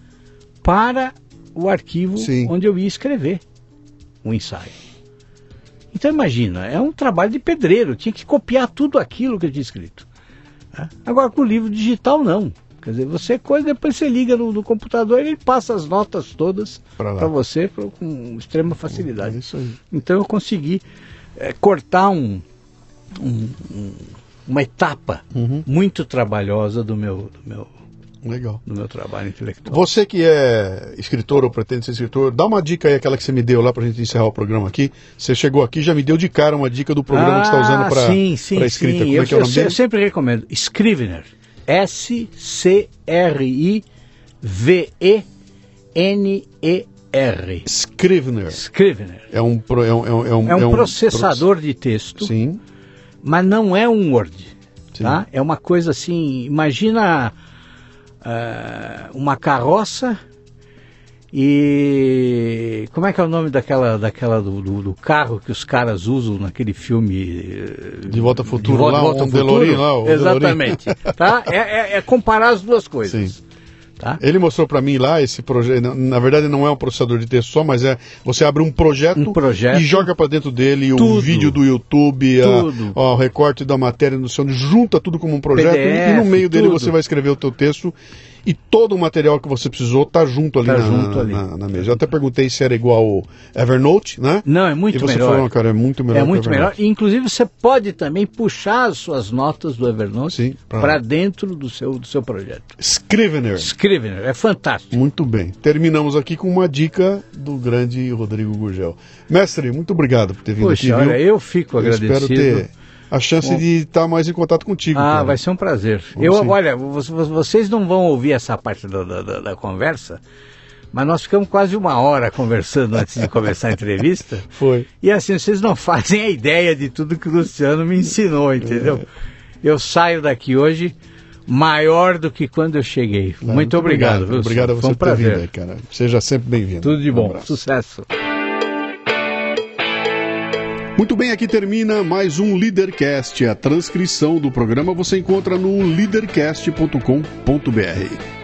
para o arquivo Sim. onde eu ia escrever o ensaio. Então imagina, é um trabalho de pedreiro, eu tinha que copiar tudo aquilo que eu tinha escrito. Né? Agora com o livro digital não. Quer dizer, você coisa, depois você liga no, no computador e ele passa as notas todas para você pra, com extrema facilidade. É então eu consegui é, cortar um, um, um, uma etapa uhum. muito trabalhosa do meu, do meu Legal. do meu trabalho intelectual. Você que é escritor ou pretende ser escritor, dá uma dica aí, aquela que você me deu lá para a gente encerrar o programa aqui. Você chegou aqui já me deu de cara uma dica do programa ah, que você está usando para sim, sim, escrita. Sim. Como é eu, que é o nome eu, dele? Eu sempre recomendo. Scrivener. S-C-R-I-V-E-N-E-R. Scrivener. Scrivener. É um, é um, é um, é um, é um processador de texto. Sim mas não é um Word. Tá? É uma coisa assim, imagina uh, uma carroça E como é que é o nome daquela, daquela do, do, do carro que os caras usam naquele filme eh, De Volta ao Futuro, de Volta, lá, Volta ao um DeLorean Futuro? lá, Exatamente. tá? É, é- é comparar as duas coisas. Sim. Tá? Ele mostrou para mim lá esse projeto. na- Na verdade, não é um processador de texto só, mas é você abre um projeto, Um projeto. e joga para dentro dele o Tudo. vídeo do YouTube, a- ó, o recorte da matéria no seu, junta tudo como um projeto e- e no PDF, meio dele tudo. você vai escrever o teu texto e todo o material que você precisou tá junto ali, Tá na, junto ali. na- na mesa. Eu até perguntei se era igual o Evernote, né? Não, é muito e você melhor. falou, cara, é muito melhor. É muito melhor. Inclusive, você pode também puxar as suas notas do Evernote para dentro do seu, do seu projeto. Scrivener. Scrivener, é fantástico. Muito bem. Terminamos aqui com uma dica do grande Rodrigo Gurgel. Mestre, muito obrigado por ter vindo Poxa, aqui. olha, viu? eu fico Eu espero agradecido. ter a chance Bom. de estar mais em contato contigo. Ah, cara. vai ser um prazer. Vamos Eu, sim. olha, vo- vo- vocês não vão ouvir essa parte da, da- da- conversa, mas nós ficamos quase uma hora conversando antes de começar a entrevista. Foi. E assim, vocês não fazem a ideia de tudo que o Luciano me ensinou, entendeu? É. Eu saio daqui hoje maior do que quando eu cheguei. Ah, muito, obrigado. viu, Obrigado a você um por ter vindo, cara. Seja sempre bem-vindo. Tudo de Um bom. abraço. Sucesso. Muito bem, aqui termina mais um Leadercast. A transcrição do programa você encontra no leadercast.com.br.